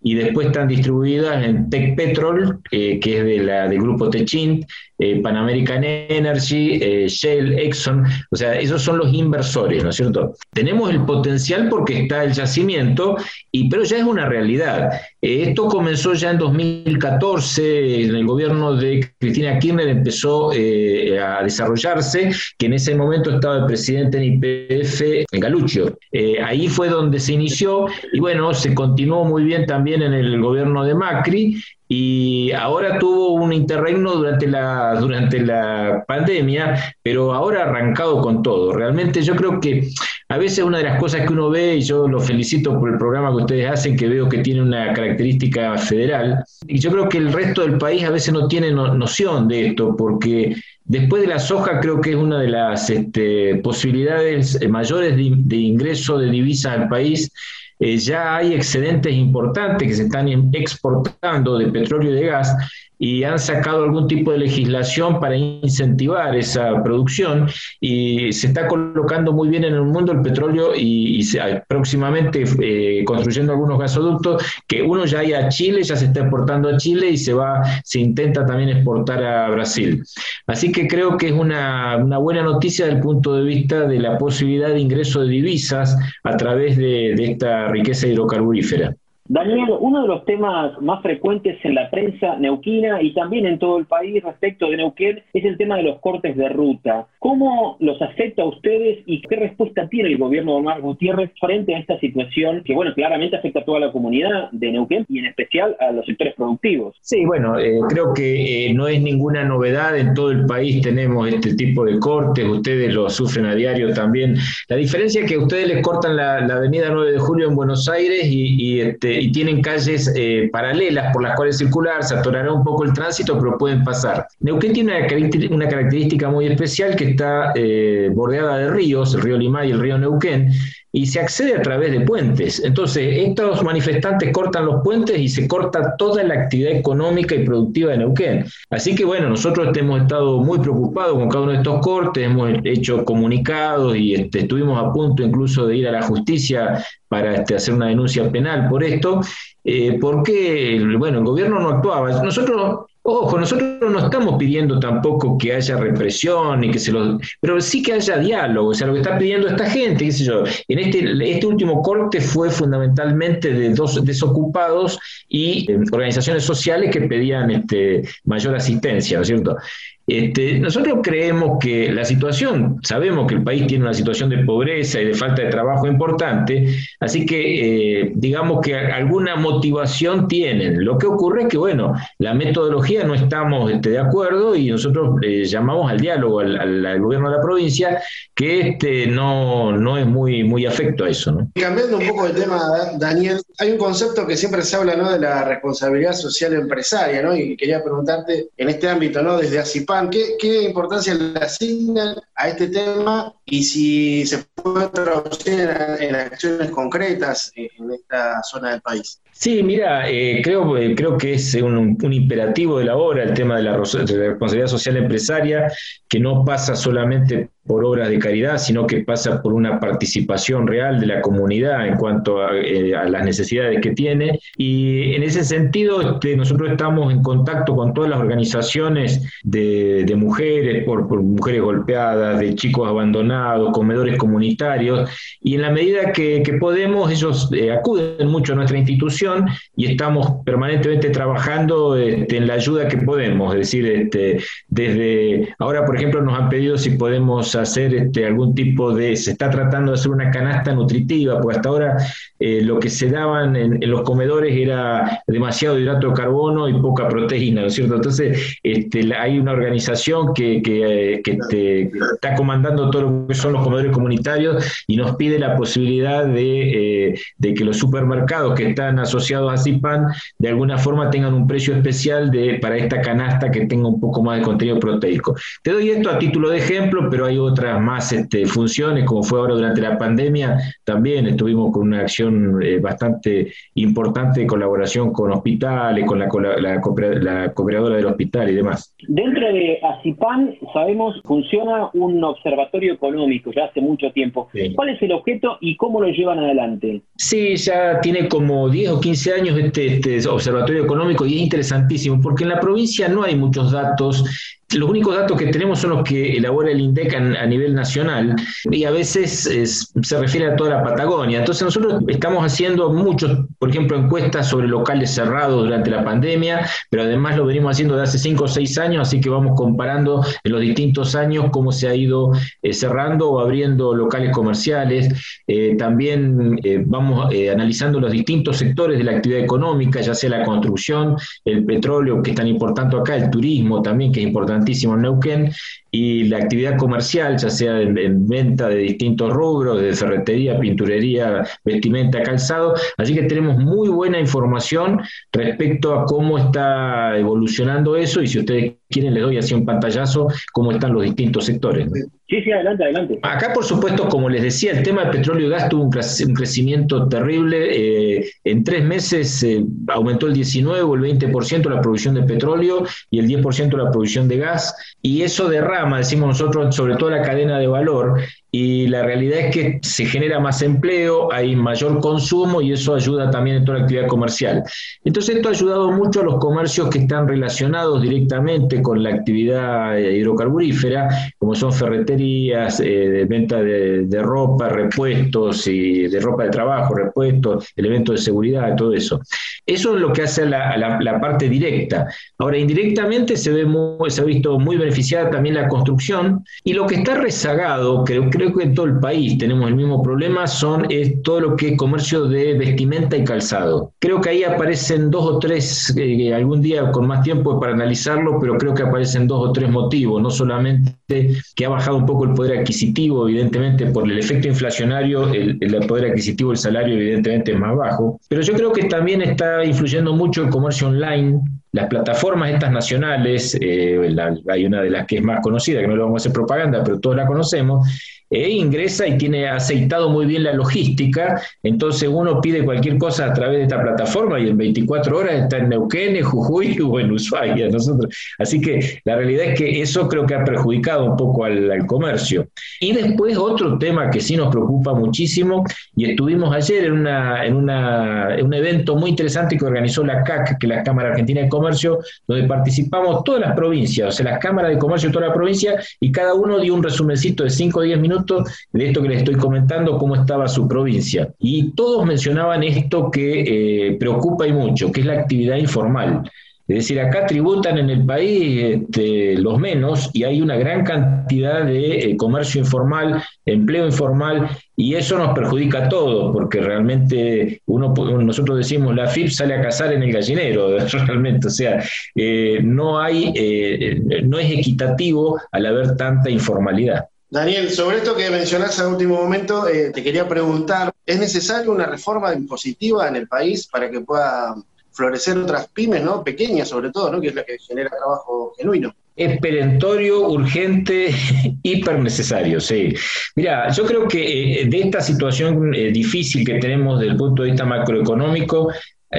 y después están distribuidas en Tech Petrol, que es de la, del grupo Techint, eh, Pan American Energy, eh, Shell, Exxon, o sea, esos son los inversores, ¿no es cierto? Tenemos el potencial porque está el yacimiento, y, pero ya es una realidad. esto comenzó ya en 2014, en el gobierno de Cristina Kirchner empezó a desarrollarse, que en ese momento estaba el presidente en IPF en Galucho. Eh, ahí fue donde se inició y bueno, se continuó muy bien también en el gobierno de Macri y ahora tuvo un interregno durante la, durante la pandemia, pero ahora ha arrancado con todo. Realmente yo creo que a veces una de las cosas que uno ve, y yo lo felicito por el programa que ustedes hacen, que veo que tiene una característica federal, y yo creo que el resto del país a veces no tiene noción de esto, porque Después de la soja, creo que es una de las este, posibilidades eh, mayores de, ingreso de divisas al país. Eh, ya hay excedentes importantes que se están exportando de petróleo y de gas y han sacado algún tipo de legislación para incentivar esa producción y se está colocando muy bien en el mundo el petróleo y, próximamente eh, construyendo algunos gasoductos que uno ya hay a Chile, ya se está exportando a Chile y se va, se intenta también exportar a Brasil. Así que creo que es una, una buena noticia desde el punto de vista de la posibilidad de ingreso de divisas a través de esta riqueza hidrocarburífera. Daniel, uno de los temas más frecuentes en la prensa neuquina y también en todo el país respecto de Neuquén es el tema de los cortes de ruta. ¿Cómo los afecta a ustedes y qué respuesta tiene el gobierno de Omar Gutiérrez frente a esta situación que, bueno, claramente afecta a toda la comunidad de Neuquén y en especial a los sectores productivos? Sí, bueno, eh, creo que eh, no es ninguna novedad. En todo el país tenemos este tipo de cortes, ustedes lo sufren a diario también. La diferencia es que ustedes les cortan la, avenida 9 de julio en Buenos Aires y, este, y tienen calles eh, paralelas por las cuales circular, se atorará un poco el tránsito, pero pueden pasar. Neuquén tiene una, característica muy especial que está eh, bordeada de ríos, el río Limay y el río Neuquén, y se accede a través de puentes. Entonces, estos manifestantes cortan los puentes y se corta toda la actividad económica y productiva de Neuquén. Así que bueno, nosotros hemos estado muy preocupados con cada uno de estos cortes, hemos hecho comunicados y este, estuvimos a punto incluso de ir a la justicia para este, hacer una denuncia penal por esto, eh, porque bueno, el gobierno no actuaba. Nosotros Ojo, nosotros no estamos pidiendo tampoco que haya represión y que se lo, pero sí que haya diálogo, o sea, lo que está pidiendo esta gente, qué sé yo. En este, este último corte fue fundamentalmente de dos desocupados y eh, organizaciones sociales que pedían este, mayor asistencia, ¿no es cierto? Este, nosotros creemos que la situación, sabemos que el país tiene una situación de pobreza y de falta de trabajo importante, así que eh, digamos que alguna motivación tienen. Lo que ocurre es que, bueno, la metodología no estamos este, de acuerdo y nosotros eh, llamamos al diálogo al, gobierno de la provincia, que este, no, no es muy, muy afecto a eso. Cambiando un poco el tema, Daniel, hay un concepto que siempre se habla ¿no? de la responsabilidad social empresaria, ¿no? y quería preguntarte en este ámbito, ¿no? desde ACIPA, ¿qué, importancia le asignan a este tema y si se puede traducir en, acciones concretas en esta zona del país? Sí, mira, eh, creo, eh, creo que es un, imperativo de la hora el tema de la responsabilidad social empresaria, que no pasa solamente por obras de caridad, sino que pasa por una participación real de la comunidad en cuanto a, eh, las necesidades que tiene. Y en ese sentido, este, nosotros estamos en contacto con todas las organizaciones de, mujeres, por, mujeres golpeadas, de chicos abandonados, comedores comunitarios, y en la medida que, podemos, ellos eh, acuden mucho a nuestra institución y estamos permanentemente trabajando este, en la ayuda que podemos. Es decir, este, desde ahora, por ejemplo, nos han pedido si podemos hacer este, algún tipo de, se está tratando de hacer una canasta nutritiva, porque hasta ahora eh, lo que se daban en, los comedores era demasiado hidrato de carbono y poca proteína, ¿no es cierto? Entonces, este, hay una organización que, que, está comandando todo lo que son los comedores comunitarios y nos pide la posibilidad de, de que los supermercados que están asociados a CIPAN de alguna forma tengan un precio especial de, para esta canasta que tenga un poco más de contenido proteico. Te doy esto a título de ejemplo, pero hay otras más este, funciones, como fue ahora durante la pandemia, también estuvimos con una acción eh, bastante importante de colaboración con hospitales, con la, la, cooperadora del hospital y demás. Dentro de ACIPAN, sabemos, funciona un observatorio económico ya hace mucho tiempo. ¿Cuál es el objeto y cómo lo llevan adelante? Sí, ya tiene como 10 o 15 años este, este observatorio económico y es interesantísimo porque en la provincia no hay muchos datos los únicos datos que tenemos son los que elabora el INDEC a, nivel nacional y a veces se refiere a toda la Patagonia. Entonces nosotros estamos haciendo muchos, por ejemplo, encuestas sobre locales cerrados durante la pandemia, pero además lo venimos haciendo desde hace cinco o seis años, así que vamos comparando en los distintos años cómo se ha ido eh, cerrando o abriendo locales comerciales. Eh, también eh, vamos analizando los distintos sectores de la actividad económica, ya sea la construcción, el petróleo, que es tan importante acá, el turismo también, que es importante en Neuquén, y la actividad comercial, ya sea en, venta de distintos rubros, de ferretería, pinturería, vestimenta, calzado. Así que tenemos muy buena información respecto a cómo está evolucionando eso y si ustedes quieren les doy así un pantallazo cómo están los distintos sectores. Sí, sí, adelante, adelante. Acá, por supuesto, como les decía, el tema del petróleo y gas tuvo un, crecimiento terrible. Eh, en tres meses eh, aumentó el 19 o el 20% la producción de petróleo y el 10% la producción de gas. Y eso derrama, decimos nosotros, sobre todo la cadena de valor y la realidad es que se genera más empleo, hay mayor consumo y eso ayuda también en toda la actividad comercial. Entonces esto ha ayudado mucho a los comercios que están relacionados directamente con la actividad eh, hidrocarburífera, como son ferreterías, eh, venta de, ropa, repuestos y de ropa de trabajo, repuestos, elementos de seguridad, todo eso. Eso es lo que hace la, parte directa. Ahora, indirectamente se, ve se ha visto muy beneficiada también la construcción y lo que está rezagado, creo, creo que en todo el país tenemos el mismo problema, son todo lo que es comercio de vestimenta y calzado. Creo que ahí aparecen dos o tres, eh, algún día con más tiempo para analizarlo, pero creo que aparecen dos o tres motivos, no solamente que ha bajado un poco el poder adquisitivo, evidentemente por el efecto inflacionario, el, el poder adquisitivo del salario evidentemente es más bajo, pero yo creo que también está influyendo mucho el comercio online, las plataformas estas nacionales, eh, hay una de las que es más conocida, que no le vamos a hacer propaganda, pero todos la conocemos, e ingresa y tiene aceitado muy bien la logística, entonces uno pide cualquier cosa a través de esta plataforma y en 24 horas está en Neuquén, en Jujuy o en Ushuaia. Nosotros. Así que la realidad es que eso creo que ha perjudicado un poco al, comercio. Y después otro tema que sí nos preocupa muchísimo, y estuvimos ayer en, una, en, una, en un evento muy interesante que organizó la CAC, que es la Cámara Argentina de Comercio, donde participamos todas las provincias, o sea, las cámaras de comercio de toda la provincia, y cada uno dio un resumencito de 5 o 10 minutos de esto que les estoy comentando, cómo estaba su provincia. Y todos mencionaban esto que eh, preocupa y mucho, que es la actividad informal. Es decir, acá tributan en el país este, los menos y hay una gran cantidad de eh, comercio informal, empleo informal, y eso nos perjudica a todos, porque realmente uno, nosotros decimos, la FIP sale a cazar en el gallinero, realmente, o sea, eh, no, hay, no es equitativo al haber tanta informalidad. Daniel, sobre esto que mencionaste en último momento, eh, te quería preguntar, ¿es necesaria una reforma impositiva en el país para que pueda florecer otras pymes, ¿no? Pequeñas sobre todo, ¿no? Que es la que genera trabajo genuino. Es perentorio, urgente, hiper necesario, sí. Mira, yo creo que eh, de esta situación eh, difícil que tenemos desde el punto de vista macroeconómico,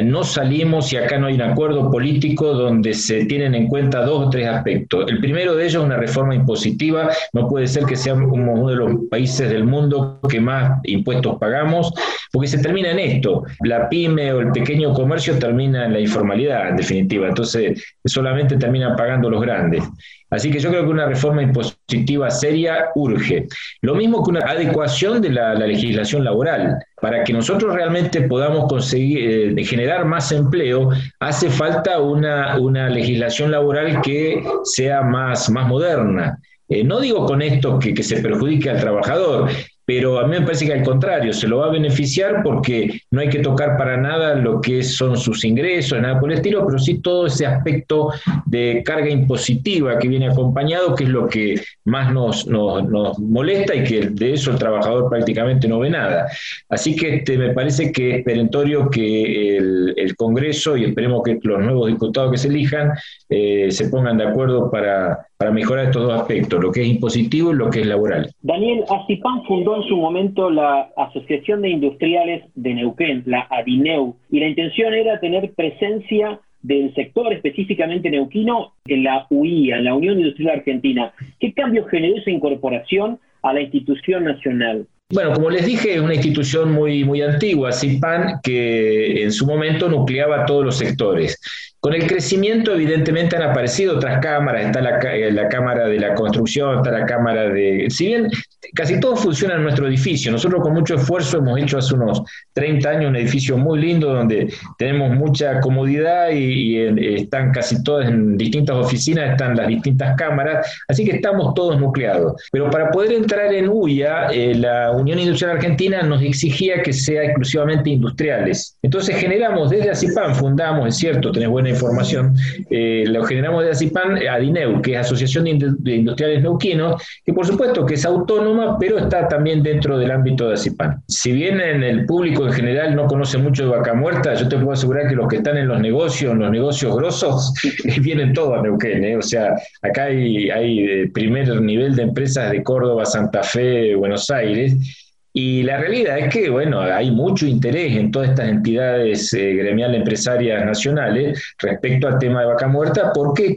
no salimos y acá no hay un acuerdo político donde se tienen en cuenta dos o tres aspectos. El primero de ellos es una reforma impositiva. No puede ser que seamos uno de los países del mundo que más impuestos pagamos, porque se termina en esto. La pyme o el pequeño comercio termina en la informalidad, en definitiva. Entonces, solamente terminan pagando los grandes. Así que yo creo que una reforma impositiva seria urge. Lo mismo que una adecuación de la, legislación laboral. Para que nosotros realmente podamos conseguir eh, generar más empleo, hace falta una, una legislación laboral que sea más, más moderna Eh, no digo con esto que, que se perjudique al trabajador, pero a mí me parece que al contrario, se lo va a beneficiar porque no hay que tocar para nada lo que son sus ingresos, nada por el estilo, pero sí todo ese aspecto de carga impositiva que viene acompañado, que es lo que más nos, nos, molesta y que de eso el trabajador prácticamente no ve nada. Así que este, me parece que es perentorio que el, Congreso, y esperemos que los nuevos diputados que se elijan, eh, se pongan de acuerdo para, para mejorar estos dos aspectos, lo que es impositivo y lo que es laboral. Daniel Acipan fundó en su momento la Asociación de Industriales de Neuquén, la ADINEU, y la intención era tener presencia del sector específicamente neuquino en la UIA, en la Unión Industrial Argentina. ¿Qué cambio generó esa incorporación a la institución nacional? Bueno, como les dije, es una institución muy, muy antigua, CIPAN, que en su momento nucleaba todos los sectores. Con el crecimiento, evidentemente, han aparecido otras cámaras. Está la, eh, la, Cámara de la Construcción, está la Cámara de... Si bien casi todo funciona en nuestro edificio, nosotros con mucho esfuerzo hemos hecho hace unos 30 años un edificio muy lindo donde tenemos mucha comodidad y, están casi todas en distintas oficinas, están las distintas cámaras, así que estamos todos nucleados. Pero para poder entrar en UIA, eh, la Unión Industrial Argentina nos exigía que sea exclusivamente industriales. Entonces generamos desde ACIPAN, fundamos, es cierto, tenés buena información, eh, lo generamos de ACIPAN a DINEU, que es Asociación de Industriales Neuquinos, que por supuesto que es pero está también dentro del ámbito de ACIPAN. Si bien en el público en general no conoce mucho de vaca muerta, yo te puedo asegurar que los que están en los negocios, en los negocios grosos, vienen todos a Neuquén. ¿eh? O sea, acá hay, hay primer nivel de empresas de Córdoba, Santa Fe, Buenos Aires, y la realidad es que, bueno, hay mucho interés en todas estas entidades eh, gremiales empresarias nacionales respecto al tema de vaca muerta, porque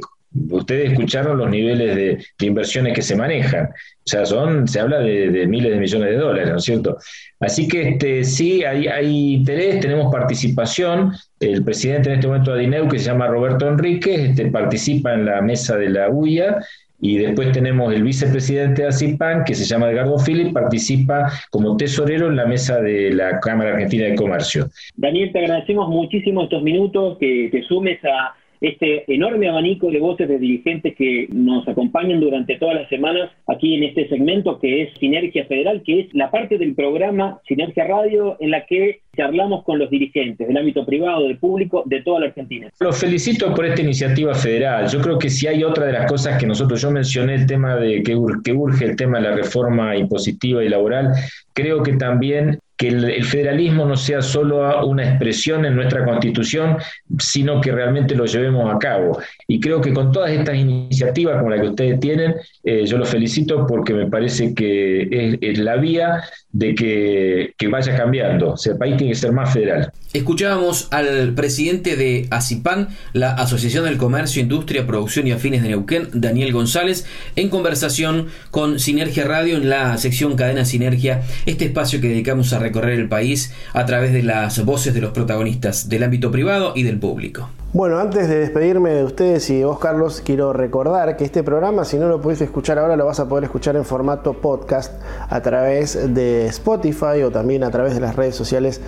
ustedes escucharon los niveles de, inversiones que se manejan. O sea, son, se habla de, miles de millones de dólares, ¿no es cierto? Así que este, sí, hay, interés, tenemos participación. El presidente en este momento de Adineu, que se llama Roberto Enríquez, este, participa en la mesa de la UIA y después tenemos el vicepresidente de ACIPAN, que se llama Edgardo Philip, participa como tesorero en la mesa de la Cámara Argentina de Comercio. Daniel, te agradecemos muchísimo estos minutos que te sumes a este enorme abanico de voces de dirigentes que nos acompañan durante todas las semanas aquí en este segmento que es Sinergia Federal, que es la parte del programa Sinergia Radio en la que charlamos con los dirigentes del ámbito privado, del público, de toda la Argentina. Los felicito por esta iniciativa federal. Yo creo que si hay otra de las cosas que nosotros, yo mencioné el tema de que, que urge el tema de la reforma impositiva y laboral, creo que también que el, federalismo no sea solo una expresión en nuestra constitución, sino que realmente lo llevemos a cabo. Y creo que con todas estas iniciativas como la que ustedes tienen, eh, yo los felicito porque me parece que es, la vía de que, que, vaya cambiando. O sea, el país tiene que ser más federal. Escuchábamos al presidente de ACIPAN, la Asociación del Comercio, Industria, Producción y Afines de Neuquén, Daniel González, en conversación con Sinergia Radio en la sección Cadena Sinergia, este espacio que dedicamos a recorrer el país a través de las voces de los protagonistas del ámbito privado y del público. Bueno, antes de despedirme de ustedes y de vos, Carlos, quiero recordar que este programa, si no lo pudiste escuchar ahora, lo vas a poder escuchar en formato podcast a través de Spotify o también a través de las redes sociales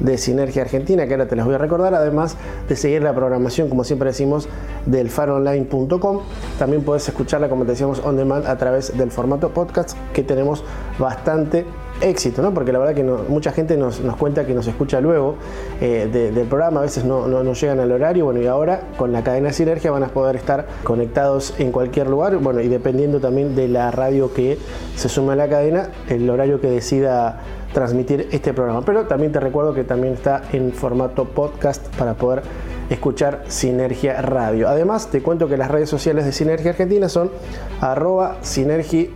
de Sinergia Argentina, que ahora te las voy a recordar, además de seguir la programación, como siempre decimos, del faronline.com. También puedes escucharla, como te decíamos, on demand a través del formato podcast, que tenemos bastante éxito, ¿no? Porque la verdad que mucha gente nos, cuenta que nos escucha luego eh, del programa, a veces no, no, llegan al horario, bueno, y ahora con la cadena Sinergia van a poder estar conectados en cualquier lugar, bueno, y dependiendo también de la radio que se sume a la cadena, el horario que decida transmitir este programa. Pero también te recuerdo que también está en formato podcast para poder escuchar Sinergia Radio. Además, te cuento que las redes sociales de Sinergia Argentina son arroba sinergi-ar,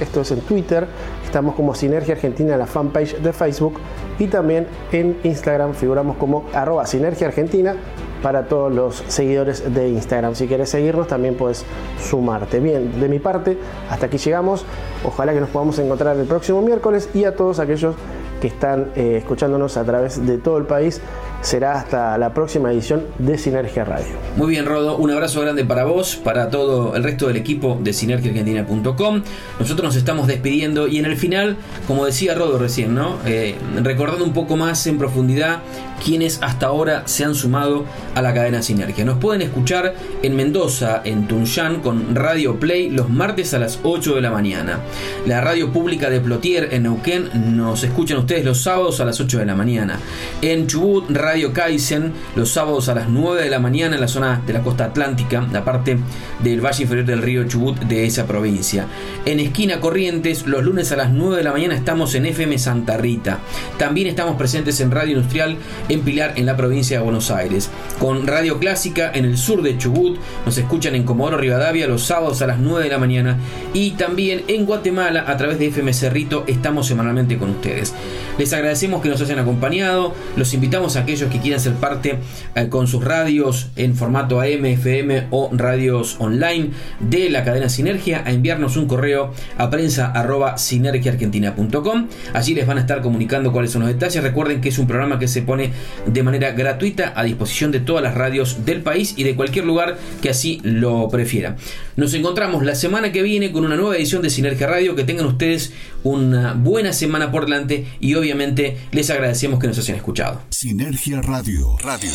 esto es en Twitter, estamos como Sinergia Argentina en la fanpage de Facebook y también en Instagram figuramos como arroba Sinergia Argentina para todos los seguidores de Instagram. Si quieres seguirnos también puedes sumarte. Bien, de mi parte, hasta aquí llegamos. Ojalá que nos podamos encontrar el próximo miércoles y a todos aquellos que están eh, escuchándonos a través de todo el país será hasta la próxima edición de Sinergia Radio. Muy bien, Rodo, un abrazo grande para vos, para todo el resto del equipo de sinergiaargentina.com. Nosotros nos estamos despidiendo y en el final, como decía Rodo recién, ¿no? Eh, recordando un poco más en profundidad quienes hasta ahora se han sumado a la cadena Sinergia. Nos pueden escuchar en Mendoza, en Tunjan, con Radio Play los martes a las 8 de la mañana. La radio pública de Plotier en Neuquén nos escuchan ustedes los sábados a las 8 de la mañana. En Chubut, Radio Kaizen, los sábados a las 9 de la mañana en la zona de la costa atlántica, la parte del valle inferior del río Chubut de esa provincia. En Esquina Corrientes, los lunes a las 9 de la mañana estamos en FM Santa Rita. También estamos presentes en Radio Industrial en Pilar, en la provincia de Buenos Aires. Con Radio Clásica en el sur de Chubut, nos escuchan en Comodoro Rivadavia los sábados a las 9 de la mañana. Y también en Guatemala, a través de FM Cerrito, estamos semanalmente con ustedes. Les agradecemos que nos hayan acompañado. Los invitamos a aquellos que quieran ser parte eh, con sus radios en formato AM, FM o radios online de la cadena Sinergia a enviarnos un correo a prensa sinergiaargentina.com. Allí les van a estar comunicando cuáles son los detalles. Recuerden que es un programa que se pone de manera gratuita a disposición de todas las radios del país y de cualquier lugar que así lo prefiera. Nos encontramos la semana que viene con una nueva edición de Sinergia Radio. Que tengan ustedes una buena semana por delante y obviamente les agradecemos que nos hayan escuchado. Sinergia Radio. Radio.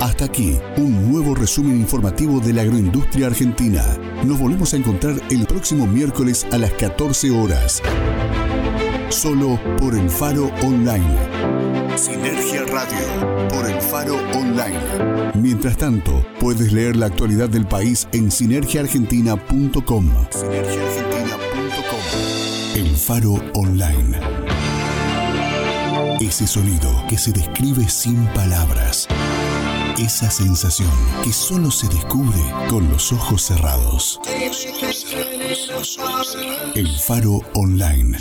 Hasta aquí, un nuevo resumen informativo de la agroindustria argentina. Nos volvemos a encontrar el próximo miércoles a las 14 horas. Solo por el Faro Online. Sinergia Radio, por el Faro Online. Mientras tanto, puedes leer la actualidad del país en sinergiaargentina.com. Sinergiaargentina.com. El Faro Online. Ese sonido que se describe sin palabras. Esa sensación que solo se descubre con los ojos cerrados. El Faro Online.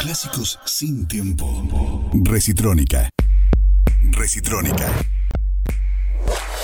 Clásicos sin tiempo. Recitrónica. Recitrónica.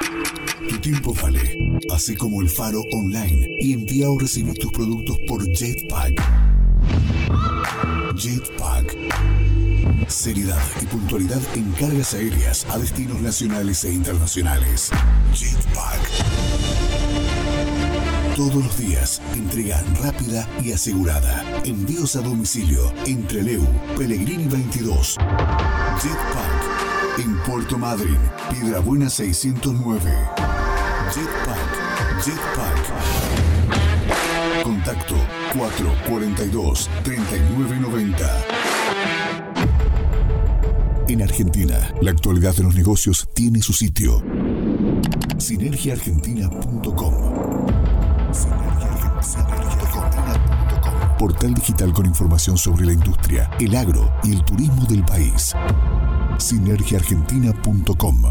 Tu tiempo vale, así como el faro online y envía o recibir tus productos por Jetpack. Jetpack. Seriedad y puntualidad en cargas aéreas a destinos nacionales e internacionales. Jetpack. Todos los días, entrega rápida y asegurada. Envíos a domicilio entre Leu, Pellegrini 22. Jetpack. En Puerto Madryn, Piedra Buena 609. Jetpack. Jetpack. Contacto 442 3990. En Argentina, la actualidad de los negocios tiene su sitio. Sinergiaargentina.com Portal digital con información sobre la industria, el agro y el turismo del país. Sinergiaargentina.com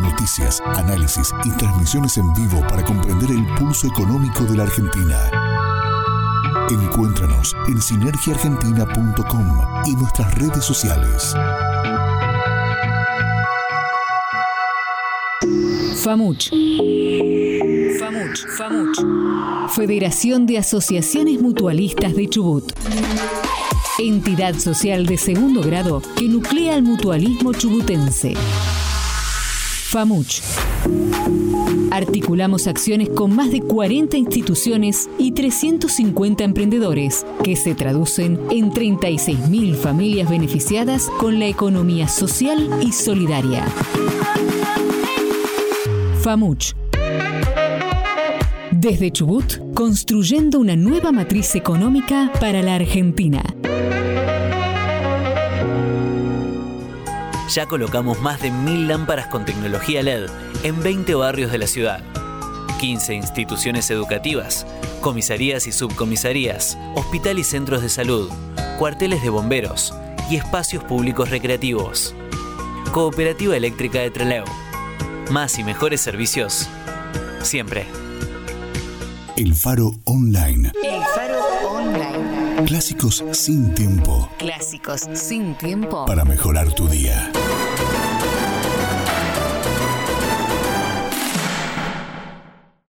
Noticias, análisis y transmisiones en vivo para comprender el pulso económico de la Argentina. Encuéntranos en sinergiaargentina.com y nuestras redes sociales. FAMUCH. FAMUCH. FAMUCH. Federación de Asociaciones Mutualistas de Chubut. Entidad social de segundo grado que nuclea el mutualismo chubutense. FAMUCH. Articulamos acciones con más de 40 instituciones y 350 emprendedores, que se traducen en 36.000 familias beneficiadas con la economía social y solidaria. FAMUCH. Desde Chubut, construyendo una nueva matriz económica para la Argentina. Ya colocamos más de mil lámparas con tecnología LED en 20 barrios de la ciudad. 15 instituciones educativas, comisarías y subcomisarías, hospital y centros de salud, cuarteles de bomberos y espacios públicos recreativos. Cooperativa Eléctrica de Trelew. Más y mejores servicios. Siempre. El Faro Online. El Faro Online. Clásicos sin tiempo. Clásicos sin tiempo. Para mejorar tu día.